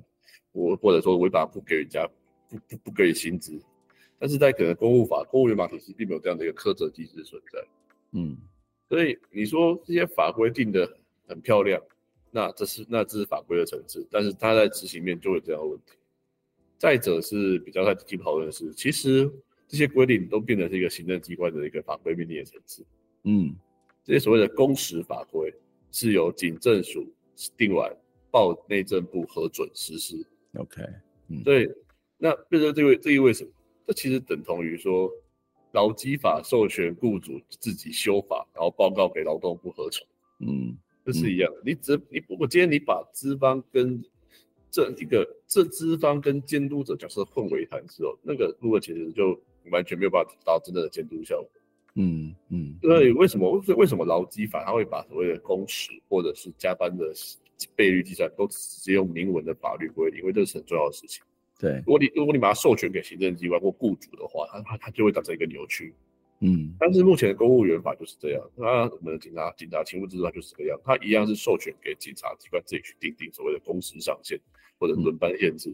或或者说违法不给人家不不不给予薪资。但是在可能公务法、公务员法体系并没有这样的一个苛责机制存在。嗯，所以你说这些法规定得很漂亮，那这是那这是法规的层次，但是它在执行面就会有这样的问题。再者是比较在积极讨论的是，其实。这些规定都变成是一个行政机关的一个法规命令的层次。嗯，这些所谓的公时法规是由警政署定完，报内政部核准实施。OK，嗯，对，那变成这位这意味什么？这其实等同于说，劳基法授权雇主自己修法，然后报告给劳动部核准。嗯，这是一样的。你只你如果今天你把资方跟这一个这资方跟监督者角色混为一谈之后，那个如果其实就。完全没有办法达到真正的监督效果。嗯嗯，所以为什么为什么劳基法它会把所谓的工时或者是加班的倍率计算都直接用明文的法律规定？因为这是很重要的事情。对，如果你如果你把它授权给行政机关或雇主的话，它它它就会造成一个扭曲。嗯，但是目前的公务员法就是这样，那我们的警察警察情务制度就是这个样，它一样是授权给警察机关自己去定定所谓的工时上限或者轮班限制。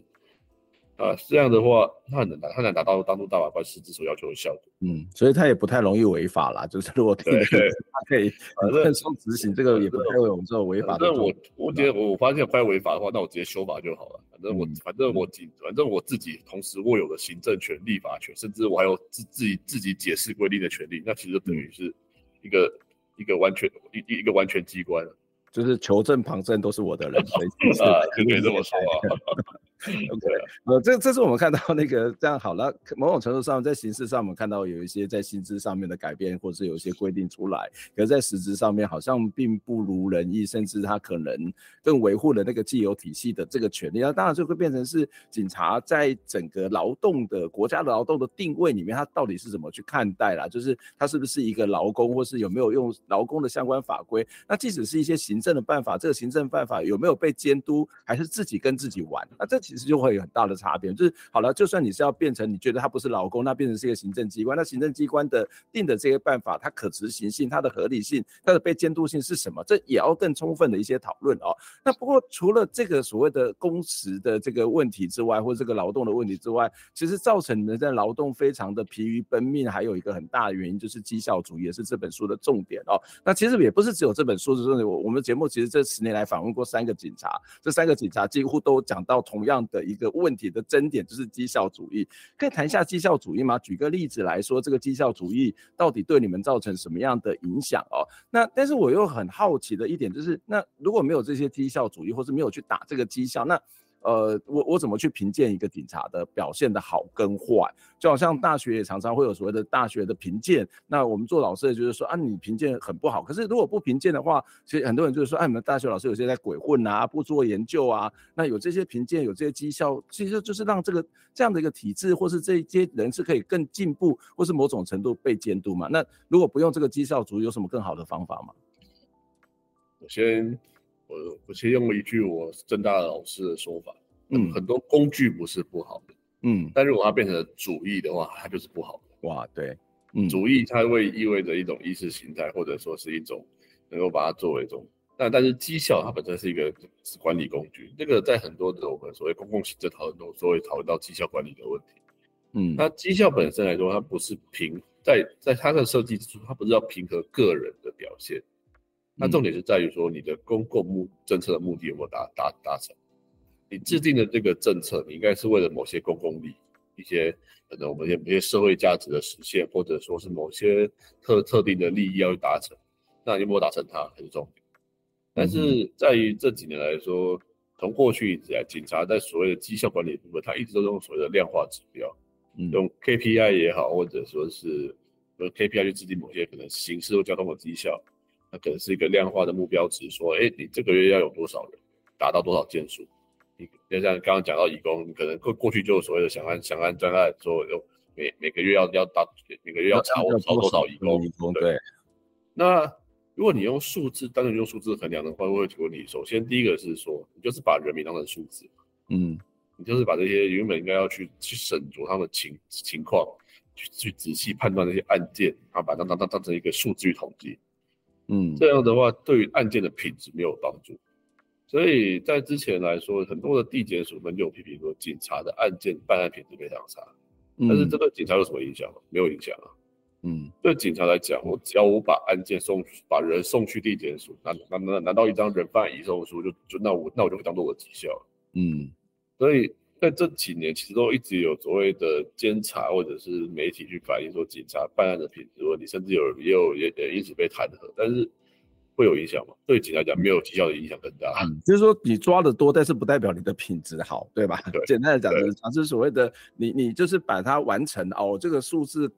啊，这样的话，他很难达，他难达到当初大法官实质所要求的效果。嗯，所以他也不太容易违法啦。就是如果听的，他可以反正说执行这个也不太会有这种违法的。反正我我觉得我发现快违法的话，那我直接修法就好了。反正我、嗯、反正我仅反正我自己同时握有的行政权、立法权，甚至我还有自自己自己解释规定的权利，那其实等于是一个、嗯、一个完全一一个完全机关了。就是求证旁证都是我的人，所以啊，可以这么说啊。OK，呃，这这是我们看到那个这样好了，某种程度上在形式上我们看到有一些在薪资上面的改变，或是有一些规定出来，可是在实质上面好像并不如人意，甚至他可能更维护了那个既有体系的这个权利。那当然就会变成是警察在整个劳动的国家的劳动的定位里面，他到底是怎么去看待啦？就是他是不是一个劳工，或是有没有用劳工的相关法规？那即使是一些行行政的办法，这个行政办法有没有被监督，还是自己跟自己玩？那这。其实就会有很大的差别，就是好了，就算你是要变成你觉得他不是劳工，那变成是一个行政机关，那行政机关的定的这些办法，它可执行性、它的合理性、它的被监督性是什么？这也要更充分的一些讨论哦。那不过除了这个所谓的工时的这个问题之外，或者这个劳动的问题之外，其实造成人在劳动非常的疲于奔命，还有一个很大的原因就是绩效主义，也是这本书的重点哦。那其实也不是只有这本书的重点，我我们节目其实这十年来访问过三个警察，这三个警察几乎都讲到同样。的一个问题的争点就是绩效主义，可以谈一下绩效主义吗？举个例子来说，这个绩效主义到底对你们造成什么样的影响哦？那但是我又很好奇的一点就是，那如果没有这些绩效主义，或是没有去打这个绩效，那呃，我我怎么去评鉴一个警察的表现的好跟坏？就好像大学也常常会有所谓的大学的评鉴，那我们做老师的就是说啊，你评鉴很不好。可是如果不评鉴的话，其实很多人就是说，哎、啊，你们大学老师有些在鬼混啊，不做研究啊。那有这些评鉴，有这些绩效，其实就是让这个这样的一个体制，或是这些人是可以更进步，或是某种程度被监督嘛。那如果不用这个绩效组，有什么更好的方法吗？我先。我我先用一句我正大老师的说法，嗯，很多工具不是不好的，嗯，但如果它变成主义的话，它就是不好的。哇，对，嗯，主义它会意味着一种意识形态，或者说是一种能够把它作为一种，但但是绩效它本身是一个管理工具，这个在很多的我们所谓公共行政讨论中，都会讨论到绩效管理的问题，嗯，那绩效本身来说，它不是平在在它的设计之初，它不是要平衡个人的表现。那重点是在于说你的公共目政策的目的有没有达达达成？你制定的这个政策，你应该是为了某些公共利益，一些可能我们一些社会价值的实现，或者说是某些特特定的利益要去达成，那你有没有达成它还是重点。但是在于这几年来说，从过去一直以来，警察在所谓的绩效管理部分，他一直都用所谓的量化指标，用 KPI 也好，或者说是用 KPI 去制定某些可能刑事或交通的绩效，那可能是一个量化的目标值，说，哎，你这个月要有多少人达到多少件数？你就像刚刚讲到移工，你可能过过去就有所谓的想按想按专案，说有每每个月要要达每个月要超超多少移工，对，那。如果你用数字，单纯用数字衡量的话，会有几个问题。首先，第一个是说，你就是把人民当成数字，嗯，你就是把这些原本应该要去去审酌他们情情况，去去仔细判断那些案件，然后，把它当当当当成一个数据统计，嗯，这样的话对于案件的品质没有帮助。所以在之前来说，很多的地检署们就有批评说，警察的案件办案品质非常差。但是这对警察有什么影响吗？没有影响啊。嗯，对警察来讲，我只要我把案件送，把人送去地检署，拿拿拿拿到一张人犯移送书，就就那我那我就会当做我的绩效。嗯，所以在这几年，其实都一直有所谓的监察或者是媒体去反映说，警察办案的品质问题，甚至有也有也也因此被弹劾。但是会有影响吗？对警察来讲，没有绩效的影响更大。嗯，就是说你抓的多，但是不代表你的品质好，对吧？对，简单的讲，就是就是所谓的你你就是把它完成哦，这个数字。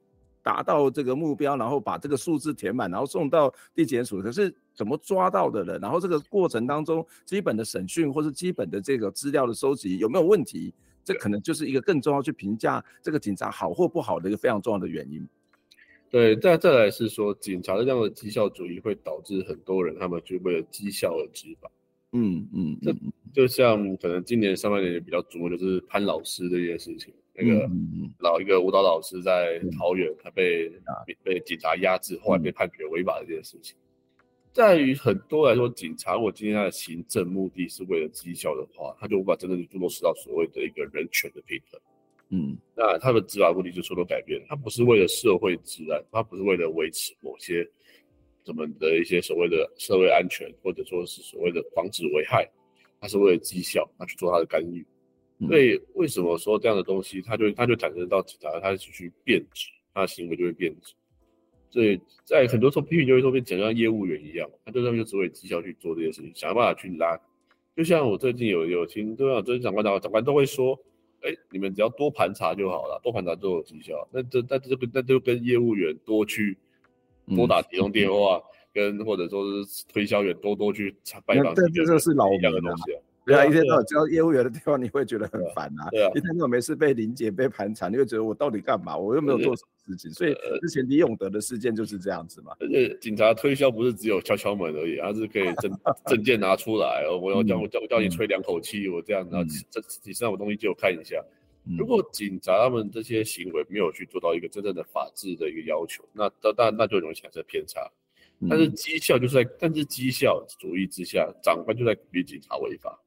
达到这个目标，然后把这个数字填满，然后送到地检署。可是怎么抓到的人？然后这个过程当中，基本的审讯或是基本的这个资料的收集有没有问题？这可能就是一个更重要去评价这个警察好或不好的一个非常重要的原因。对，再再来是说，警察的这样的绩效主义会导致很多人他们就为了绩效而执法。嗯嗯，这就像可能今年上半年也比较瞩目，就是潘老师这件事情。那个老一个舞蹈老师在桃园，他被被警察压制，后来被判决违法的这件事情，在于很多来说，警察如果今天他的行政目的是为了绩效的话，他就无法真正去落实到所谓的一个人权的平衡。嗯，那他的执法目的就受到改变，他不是为了社会治安，他不是为了维持某些什么的一些所谓的社会安全，或者说是所谓的防止危害，他是为了绩效，他去做他的干预。所以为什么说这样的东西，他就他就产生到警察，他去变质，他的行为就会变质。所以在很多时候批评就会说变成像业务员一样，他就他们就只为绩效去做这些事情，想办法去拉。就像我最近有有听，对啊，最近长官长官长官都会说，哎，你们只要多盘查就好了，多盘查就有绩效。那这那这个那就跟业务员多去多打几通电话，跟或者说是推销员多多去拜访，这这是老一样的东西啊。对啊，一天到晚交业务员的电话，你会觉得很烦啊。对啊，一天到晚没事被林姐、被盘查，你会觉得我到底干嘛？我又没有做什么事情。所以之前李永德的事件就是这样子嘛。而且警察推销不是只有敲敲门而已，他是可以证 证件拿出来，我要叫我叫我叫你吹两口气，我这样，然后这你身上有东西借我看一下。如果警察他们这些行为没有去做到一个真正的法治的一个要求，那当然那就容易产生偏差。但是绩效就是在，但是绩效主义之下，长官就在鼓励警察违法。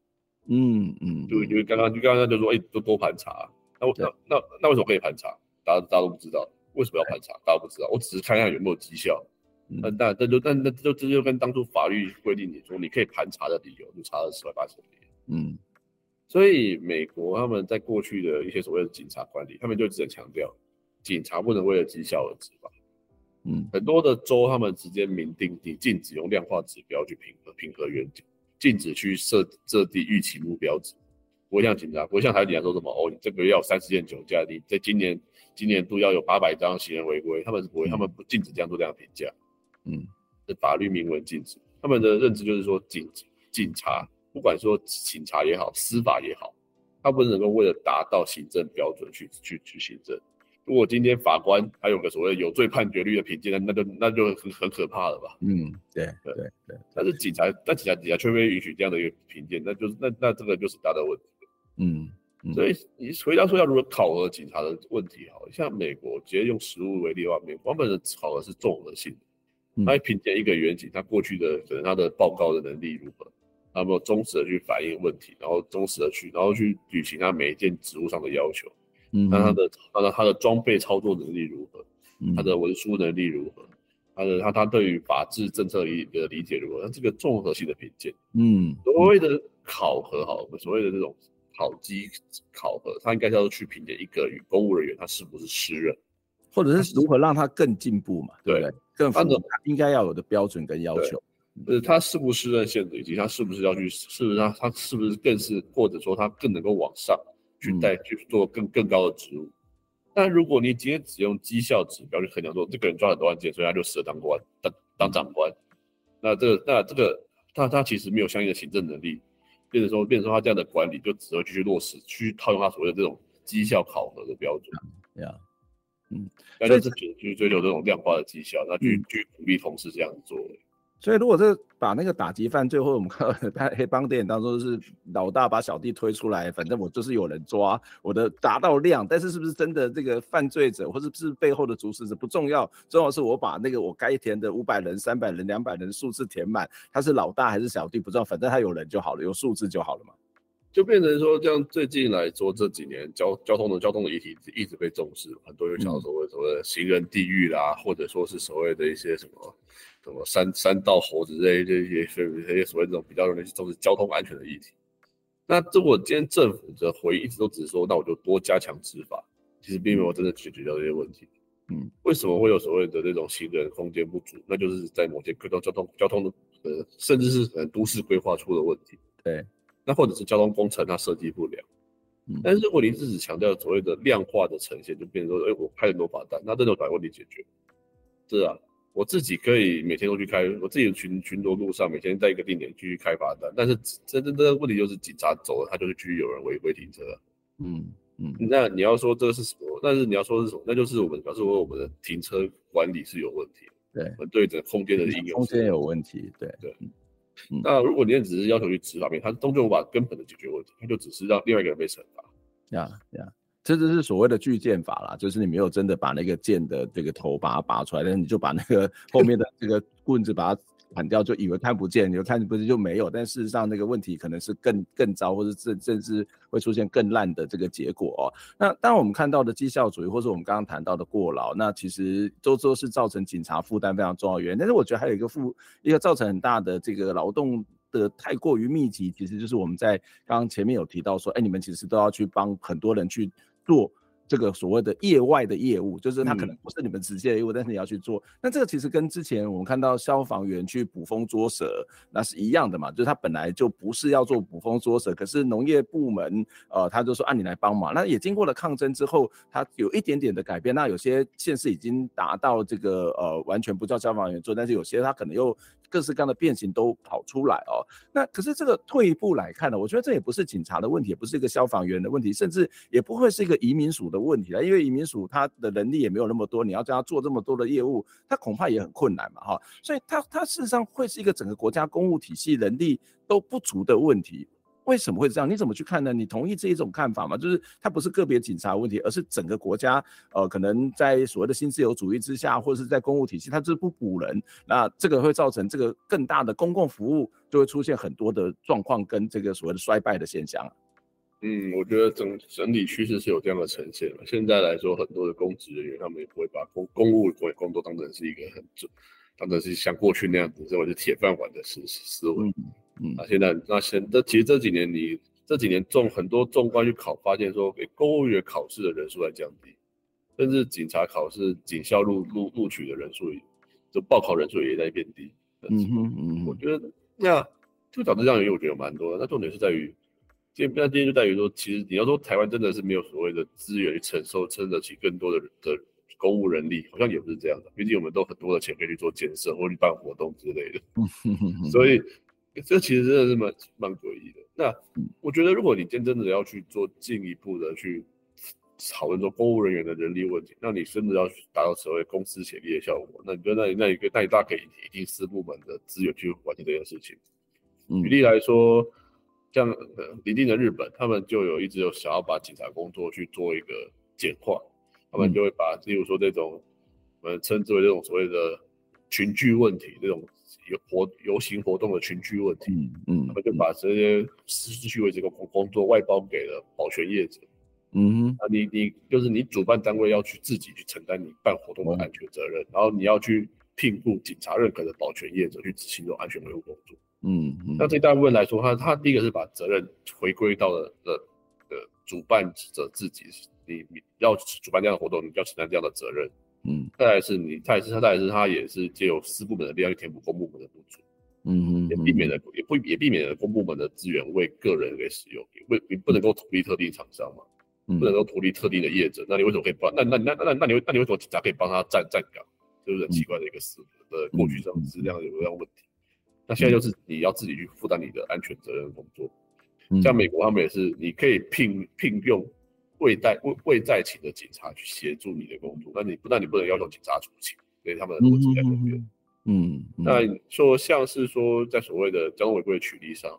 嗯嗯，就因为刚刚就刚刚就说，哎、欸，多多盘查，那我那那那为什么可以盘查？大家大家都不知道，为什么要盘查？大家不知道，我只是看一下有没有绩效。那那那就那那就这就跟当初法律规定你说你可以盘查的理由，就查了十万八千里。嗯，所以美国他们在过去的一些所谓的警察管理，他们就只能强调，警察不能为了绩效而执法。嗯，很多的州他们直接明定，你禁止用量化指标去评核评核员警。禁止去设设定预期目标值，不会像警察，不会像台警察说什么哦，你这个月要三十件酒驾，你在今年今年度要有八百张行人违规，他们是不会，他们不禁止这样做这样的评价，嗯，这法律明文禁止，他们的认知就是说警警察，不管说警察也好，司法也好，他不能够为了达到行政标准去去去行政。如果今天法官还有个所谓有罪判决率的评鉴，那就那就很很可怕了吧？嗯，对对对，对。但是警察，但警察底下却没允许这样的一个评鉴，那就是那那这个就是大的问题。嗯，嗯，所以你回答说要如何考核警察的问题，好像美国直接用实物为例的话，美国本身考核是综合性的，他会评鉴一个远景他过去的可能他的报告的能力如何，他有没有忠实的去反映问题，然后忠实的去然后去履行他每一件职务上的要求。嗯那他的他的他的装备操作能力如何？他的文书能力如何？他的他他对于法治政策理的理解如何？那这个综合性的评鉴，嗯，所谓的考核哈，我们所谓的这种考绩考核，他应该叫做去评鉴一个与公务人员他是不是适任，或者是如何让他更进步嘛，对不对？更符合他应该要有的标准跟要求。就是他是不是适任现的，以及他是不是要去，是不是他他是不是更是，或者说他更能够往上去带去做更更高的职务。但如果你今天只用绩效指标去衡量说这个人抓很多案件，所以他就适合当官当当长官，那这个那这个他他其实没有相应的行政能力，变成说变成说他这样的管理就只会继续落实，去套用他所谓的这种绩效考核的标准。对啊，嗯，那就是去追求这种量化的绩效，那去去鼓励同事这样做。所以，如果这把那个打击犯罪，或者我们看到黑帮电影当中是老大把小弟推出来，反正我就是有人抓，我的达到量，但是是不是真的这个犯罪者，或者是背后的主使者不重要，重要是我把那个我该填的五百人、三百人、两百人数字填满，他是老大还是小弟不知道，反正他有人就好了，有数字就好了嘛。就变成说，像最近来说这几年交交通的交通的议题一直被重视，很多人讲所谓什么行人地狱啦，或者说是所谓的一些什么。什么三三道猴子这些这些这些所谓这种比较容易重视交通安全的议题，那如果今天政府的回应一直都只是说，那我就多加强执法，其实并没有真的解决掉这些问题。嗯，为什么会有所谓的那种行人空间不足？那就是在某些交通交通交通的呃，甚至是可能都市规划出的问题。对，那或者是交通工程它设计不良。嗯，但是如果你只是强调所谓的量化的呈现，就变成说，哎、欸，我开很多罚单，那这种把问题解决，是啊。我自己可以每天都去开，我自己的巡巡逻路上每天在一个定点继续开罚单，但是真真的问题就是警察走了，他就是继续有人违规停车。嗯嗯，那你要说这是什么？但是你要说是什么？那就是我们表示说我们的停车管理是有问题。对，我们对着空间的应用空间有问题。对对。那如果你只是要求去执法面，他终究无法根本的解决问题，他就只是让另外一个人被惩罚。呀呀。这就是所谓的锯剑法啦，就是你没有真的把那个剑的这个头把它拔出来，但是你就把那个 后面的这个棍子把它砍掉，就以为看不见，你就看不见就没有。但事实上那个问题可能是更更糟，或者甚甚至会出现更烂的这个结果哦。那当然我们看到的绩效主义，或者我们刚刚谈到的过劳，那其实都都是造成警察负担非常重要的原因。但是我觉得还有一个负一个造成很大的这个劳动的太过于密集，其实就是我们在刚刚前面有提到说，哎，你们其实都要去帮很多人去。做这个所谓的业外的业务，就是他可能不是你们直接的业务，嗯、但是你要去做。那这个其实跟之前我们看到消防员去捕风捉蛇，那是一样的嘛，就是他本来就不是要做捕风捉蛇，可是农业部门呃他就说按、啊、你来帮忙。那也经过了抗争之后，他有一点点的改变。那有些县市已经达到这个呃完全不叫消防员做，但是有些他可能又。各式各样的变形都跑出来哦，那可是这个退一步来看呢，我觉得这也不是警察的问题，也不是一个消防员的问题，甚至也不会是一个移民署的问题了，因为移民署他的能力也没有那么多，你要叫他做这么多的业务，他恐怕也很困难嘛哈，所以他他事实上会是一个整个国家公务体系能力都不足的问题。为什么会这样？你怎么去看呢？你同意这一种看法吗？就是它不是个别警察问题，而是整个国家，呃，可能在所谓的新自由主义之下，或者是在公务体系，它就是不补人，那这个会造成这个更大的公共服务就会出现很多的状况跟这个所谓的衰败的现象。嗯，我觉得整整体趋势是有这样的呈现。现在来说，很多的公职人员他们也不会把公公务工工作当成是一个很重，当成是像过去那样子认为是铁饭碗的思思维。嗯嗯，那现在那现这其实这几年你这几年纵很多纵观去考，发现说给公务员考试的人数在降低，甚至警察考试警校录录录取的人数，就报考人数也在变低。嗯哼嗯，我觉得那就导致这样原因，我觉得有蛮多的。那重点是在于，今天那今天就在于说，其实你要说台湾真的是没有所谓的资源去承受撑得起更多的的公务人力，好像也不是这样的。毕竟我们都很多的钱可以去做建设或去办活动之类的，所以。这其实真的是蛮蛮诡异的。那我觉得，如果你真真的要去做进一步的去讨论说公务人员的人力问题，那你真的要达到所谓公司协力的效果，那你觉得那你那一个那你大可以一定私部门的资源去完成这件事情。举例来说，像邻近的日本，他们就有一直有想要把警察工作去做一个简化，他们就会把，例如说这种我们称之为这种所谓的群聚问题这种。游活游行活动的群聚问题，嗯，嗯他们就把这些失去为这个工工作外包给了保全业者，嗯，那你你就是你主办单位要去自己去承担你办活动的安全责任，然后你要去聘雇警察认可的保全业者去执行这种安全维护工作。嗯，那这大部分来说，他他第一个是把责任回归到了的的主办者自己，你你要主办这样的活动，你就要承担这样的责任。嗯，再来是你，再也是他，再来是他也是借由私部门的力量去填补公部门的不足。嗯嗯，也避免了，也不也避免了公部门的资源为个人给使用，也不你不能够独立特定厂商嘛，嗯、不能够独立特定的业者，那你为什么可以帮？那那那那那你那你为什么警察可以帮他站站岗？就是很奇怪的一个思路的过去上质量有这样问题。那现在就是你要自己去负担你的安全责任工作。像美国他们也是，你可以聘聘用未在未未在勤的警察去协助你的工作，那你不但你不能要求警察出勤，所以他们的逻辑在这边。嗯，那说像是说在所谓的交通违规的取缔上，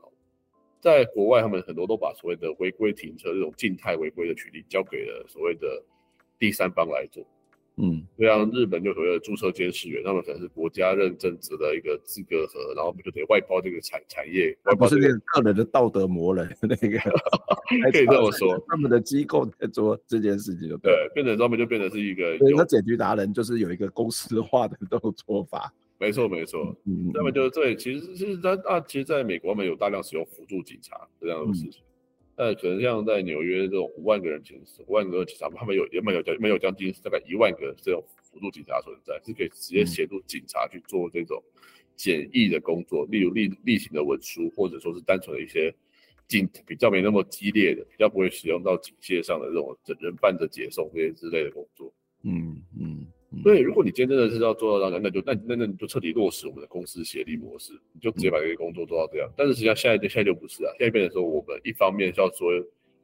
在国外他们很多都把所谓的违规停车这种静态违规的取缔交给了所谓的第三方来做。嗯，像日本就所谓的注册监视员，他们可能是国家认证制的一个资格和，然后我们就得外包这个产产业，外包、这个、不是那个个人的道德魔人那个，可以这么说，他们的机构在做这件事情就对，对，变成专门就变成是一个，对，那检举达人就是有一个公司化的这种做法。没错，没错，嗯，那么就是对，其实其实在啊，其实在美国，他们有大量使用辅助警察这样的事情。那、嗯、可能像在纽约这种五万个人警五万个警察，他们有也没有将没有将近大概一万个这种辅助警察存在，是可以直接协助警察去做这种简易的工作，嗯、例如例例行的文书，或者说是单纯的一些警比较没那么激烈的，比较不会使用到警械上的这种人犯的解送这些之类的工作。嗯嗯。对，如果你今天真的是要做到这样，那就那那那你就彻底落实我们的公司协力模式，你就直接把这个工作做到这样。但是实际上现在现在就不是啊，现在变成说我们一方面是要说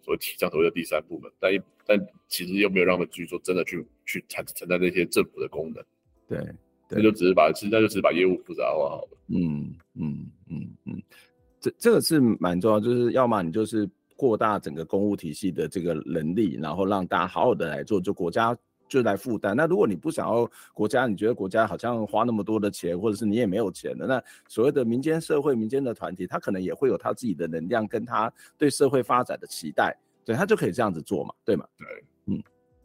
所谓提倡所谓的第三部门，但一但其实又没有让他们去说真的去去承承担那些政府的功能。对，那就只是把实际上就只是把业务复杂化好了。嗯嗯嗯嗯，这这个是蛮重要，就是要么你就是扩大整个公务体系的这个能力，然后让大家好好的来做，就国家。就来负担。那如果你不想要国家，你觉得国家好像花那么多的钱，或者是你也没有钱的，那所谓的民间社会、民间的团体，他可能也会有他自己的能量，跟他对社会发展的期待，对，他就可以这样子做嘛，对吗？对，嗯。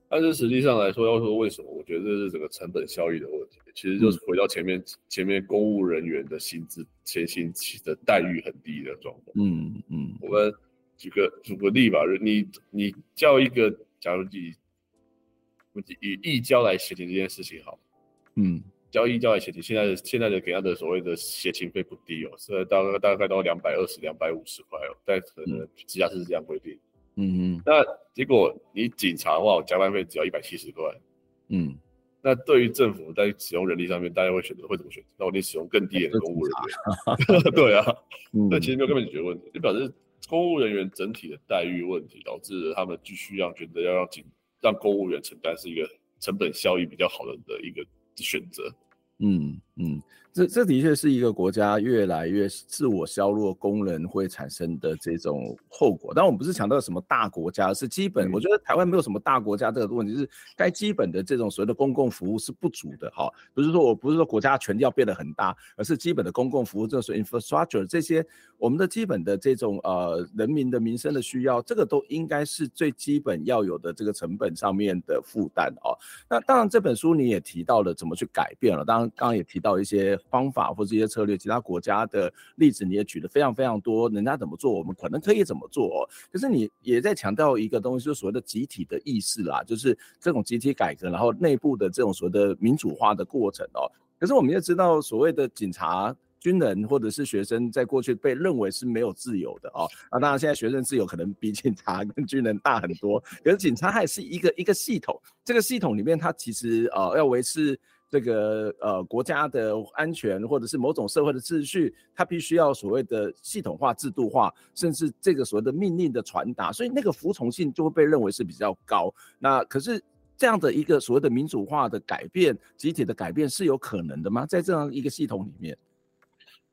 但是实际上来说，要说为什么，我觉得这是整个成本效益的问题，其实就是回到前面，嗯、前面公务人员的薪资、前薪期的待遇很低的状况。嗯嗯。我们举个举个例吧，你你叫一个，假如你。以义交来协勤这件事情好，嗯，交易交来协勤，现在的现在的给他的所谓的协勤费不低哦，是大概大概都两百二十、两百五十块哦，但可能直辖市是这样规定，嗯嗯，那结果你警察的话，我加班费只要一百七十块，嗯，那对于政府在使用人力上面，大家会选择会怎么选择？那我得使用更低廉的公务人员，对啊，那、嗯、其实没有根本解决问题，就表示公务人员整体的待遇问题，导致他们继续让觉得要让警。让公务员承担是一个成本效益比较好的的一个选择。嗯嗯。这这的确是一个国家越来越自我削弱工人会产生的这种后果。但我们不是强调什么大国家，是基本。我觉得台湾没有什么大国家这个问题，是该基本的这种所谓的公共服务是不足的。哈，不是说我不是说国家权力要变得很大，而是基本的公共服务，这种 infrastructure 这些我们的基本的这种呃人民的民生的需要，这个都应该是最基本要有的这个成本上面的负担哦。那当然这本书你也提到了怎么去改变了，当然刚刚也提到到一些。方法或这些策略，其他国家的例子你也举得非常非常多，人家怎么做，我们可能可以怎么做哦。可是你也在强调一个东西，就是所谓的集体的意识啦，就是这种集体改革，然后内部的这种所谓的民主化的过程哦。可是我们也知道，所谓的警察、军人或者是学生，在过去被认为是没有自由的哦。啊，当然现在学生自由可能比警察跟军人大很多，可是警察还是一个一个系统，这个系统里面它其实呃要维持。这个呃国家的安全或者是某种社会的秩序，它必须要所谓的系统化、制度化，甚至这个所谓的命令的传达，所以那个服从性就会被认为是比较高。那可是这样的一个所谓的民主化的改变、集体的改变是有可能的吗？在这样一个系统里面，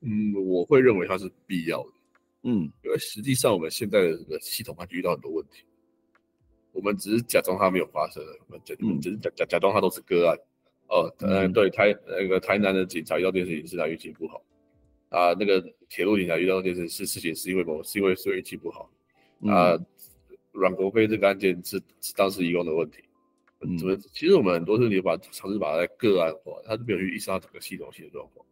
嗯，我会认为它是必要的。嗯，因为实际上我们现在的这个系统它就遇到很多问题，我们只是假装它没有发生，我们假只是假假假装它都是个案。哦，嗯，对，台那个台南的警察遇到这件事情是他运气不好，啊，那个铁路警察遇到这件事事情是因为某是因为是运气不好，啊，阮国飞这个案件是是当时移工的问题，嗯，怎么？其实我们很多事情把尝试把它在个案化，他就没有去意识到整个系统性的状况。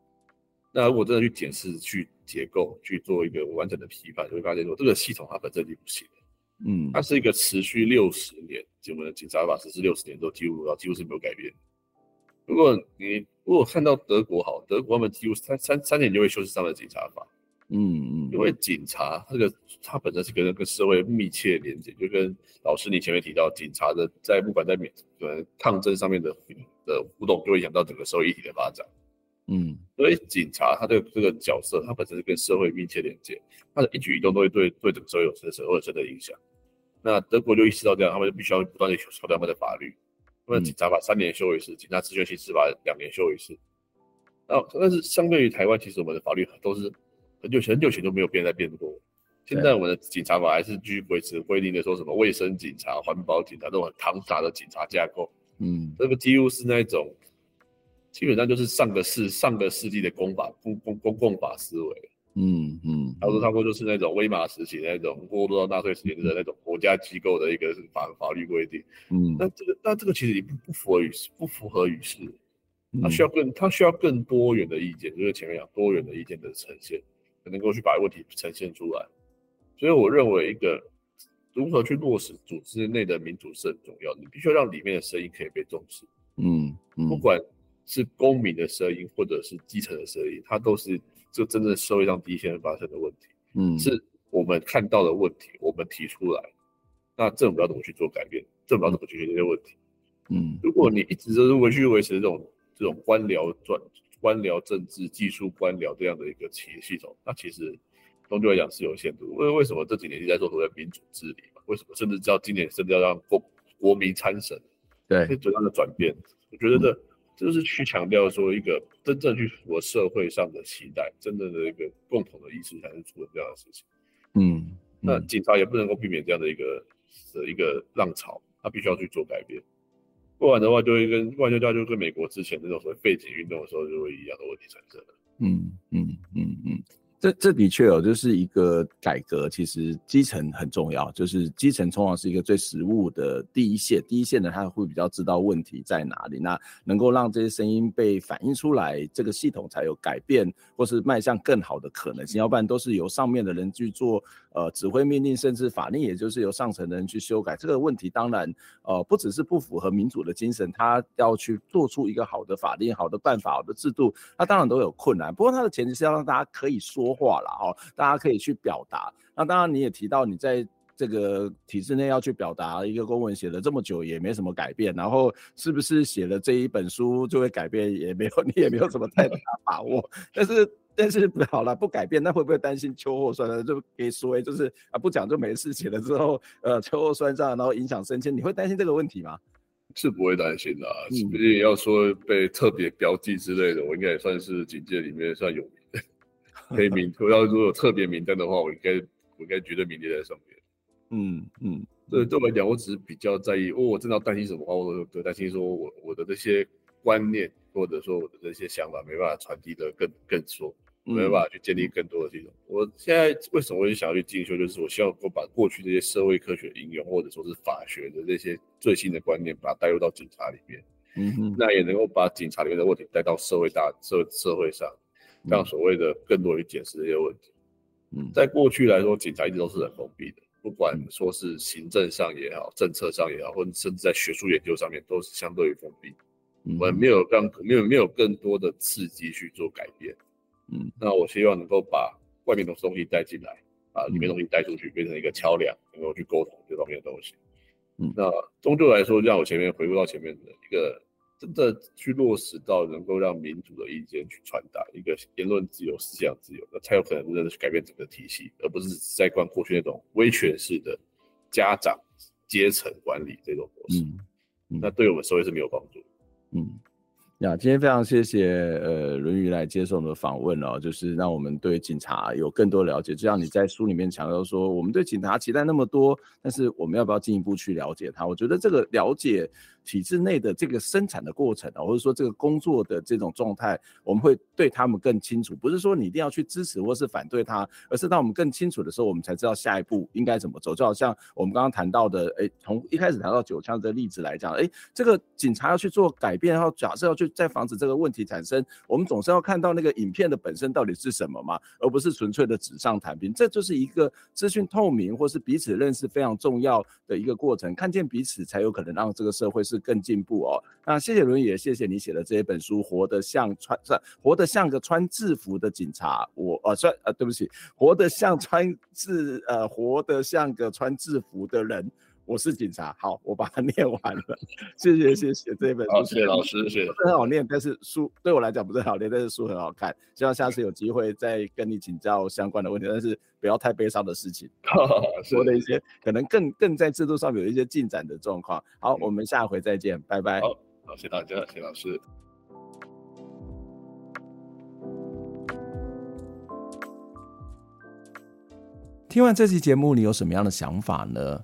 那如果真的去检视、去结构、去做一个完整的批判，就会发现说，这个系统它本身就不行。嗯，它是一个持续六十年，我们的警察法实施六十年都几乎到几乎是没有改变。如果你如果看到德国好，德国他们几乎三三三年就会修饰他们的警察法。嗯嗯，因为警察这个他本身是跟跟社会密切连接，就跟老师你前面提到，警察的在不管在免呃抗争上面的的互动，就会影响到整个社会议题的发展。嗯，所以警察他的这个角色，他本身是跟社会密切连接，他的一举一动都会对对整个社会有深深或深的影响。那德国就意识到这样，他们就必须要不断的修改他们的法律。他们警察法三年修一次，警察职权行使法两年修一次。那但是相对于台湾，其实我们的法律都是。很久很久前都没有变，在变过。现在我们的警察法还是继续维持规定的，说什么卫生警察、环保警察这种很庞杂的警察架构。嗯，这个几乎是那种，基本上就是上个世上个世纪的公法公公公共法思维。嗯嗯，差不多差不多就是那种威马时期那种过渡到纳粹时期的那种国家机构的一个法法律规定。嗯，那这个那这个其实也不不符合于不符合与时，它需要更他需要更多元的意见，就是前面讲多元的意见的呈现。能够去把问题呈现出来，所以我认为一个如何去落实组织内的民主是很重要。你必须要让里面的声音可以被重视，嗯，嗯，不管是公民的声音或者是基层的声音，它都是这真正社会上第一线发生的问题，嗯，是我们看到的问题，我们提出来，那政府要怎么去做改变？政府要怎么解决这些问题？嗯，如果你一直都是维续维持这种这种官僚转。官僚政治、技术官僚这样的一个企业系统，那其实终究来讲是有限度。为为什么这几年一直在说所谓民主治理嘛？为什么甚至叫今年甚至要让国国民参审？对，最大的转变，我觉得这这就是去强调说一个真正去符合社会上的期待，真正的一个共同的意识，才能出这样的事情。嗯，嗯，那警察也不能够避免这样的一个的一个浪潮，他必须要去做改变。不然的话，就会跟外交家就跟美国之前那种所谓背景运动的时候就会一样的问题产生了。嗯嗯嗯嗯。这这的确哦，就是一个改革。其实基层很重要，就是基层通常是一个最实务的第一线。第一线呢，他会比较知道问题在哪里，那能够让这些声音被反映出来，这个系统才有改变或是迈向更好的可能性。要不然都是由上面的人去做呃指挥命令，甚至法令，也就是由上层的人去修改。这个问题当然呃不只是不符合民主的精神，他要去做出一个好的法令、好的办法、好的制度，他当然都有困难。不过他的前提是要让大家可以说。话了哦，大家可以去表达。那当然，你也提到你在这个体制内要去表达一个公文写了这么久也没什么改变，然后是不是写了这一本书就会改变也没有，你也没有什么太大把握。但是但是好了，不改变，那会不会担心秋后算账？就可以说就是啊，不讲就没事，写了之后呃秋后算账，然后影响升迁，你会担心这个问题吗？是不会担心的，毕竟要说被特别标记之类的，我应该也算是警界里面算有名。黑名，我要如果有特别名单的话，我应该我应该绝对名列在上面。嗯嗯，对，对我来讲，我只是比较在意，哦，我真的要担心什么话，我都担心说我我的这些观念或者说我的这些想法没办法传递的更更说，没办法去建立更多的这种。嗯、我现在为什么会想要去进修，就是我希望我把过去这些社会科学应用或者说是法学的这些最新的观念，把它带入到警察里面。嗯哼，那也能够把警察里面的问题带到社会大社社会上。让所谓的更多人检视这些问题。嗯，在过去来说，警察一直都是很封闭的，不管说是行政上也好，政策上也好，或者甚至在学术研究上面，都是相对于封闭。我们没有让没有没有更多的刺激去做改变。嗯，那我希望能够把外面的东西带进来，把里面东西带出去，变成一个桥梁，能够去沟通这方面的东西。嗯，那终究来说，让我前面回顾到前面的一个。真的去落实到能够让民主的意见去传达一个言论自由、思想自由，那才有可能真的去改变整个体系，而不是再惯过去那种威权式的家长阶层管理这种模式。嗯嗯、那对我们社会是没有帮助。嗯。那，今天非常谢谢呃论语来接受我们的访问哦，就是让我们对警察有更多了解。就像你在书里面强调说，我们对警察期待那么多，但是我们要不要进一步去了解他？我觉得这个了解体制内的这个生产的过程啊，或者说这个工作的这种状态，我们会对他们更清楚。不是说你一定要去支持或是反对他，而是当我们更清楚的时候，我们才知道下一步应该怎么走。就好像我们刚刚谈到的，哎，从一开始谈到九枪的例子来讲，哎，这个警察要去做改变，然后假设要去再防止这个问题产生，我们总是要看到那个影片的本身到底是什么嘛，而不是纯粹的纸上谈兵。这就是一个资讯透明或是彼此认识非常重要的一个过程，看见彼此才有可能让这个社会是更进步哦。那谢谢伦，也谢谢你写的这一本书《活得像穿是活得像个穿制服的警察》。我呃算呃对不起，活得像穿制呃活得像个穿制服的人。我是警察，好，我把它 念完了，谢谢谢谢这本书，好，谢谢老师，谢谢。很好念，但是书对我来讲不是很好念，但是书很好看，希望下次有机会再跟你请教相关的问题，但是不要太悲伤的事情，说的一些可能更更在制度上有一些进展的状况。好，我们下回再见，拜拜。好，好，谢谢大家，谢谢老师。听完这期节目，你有什么样的想法呢？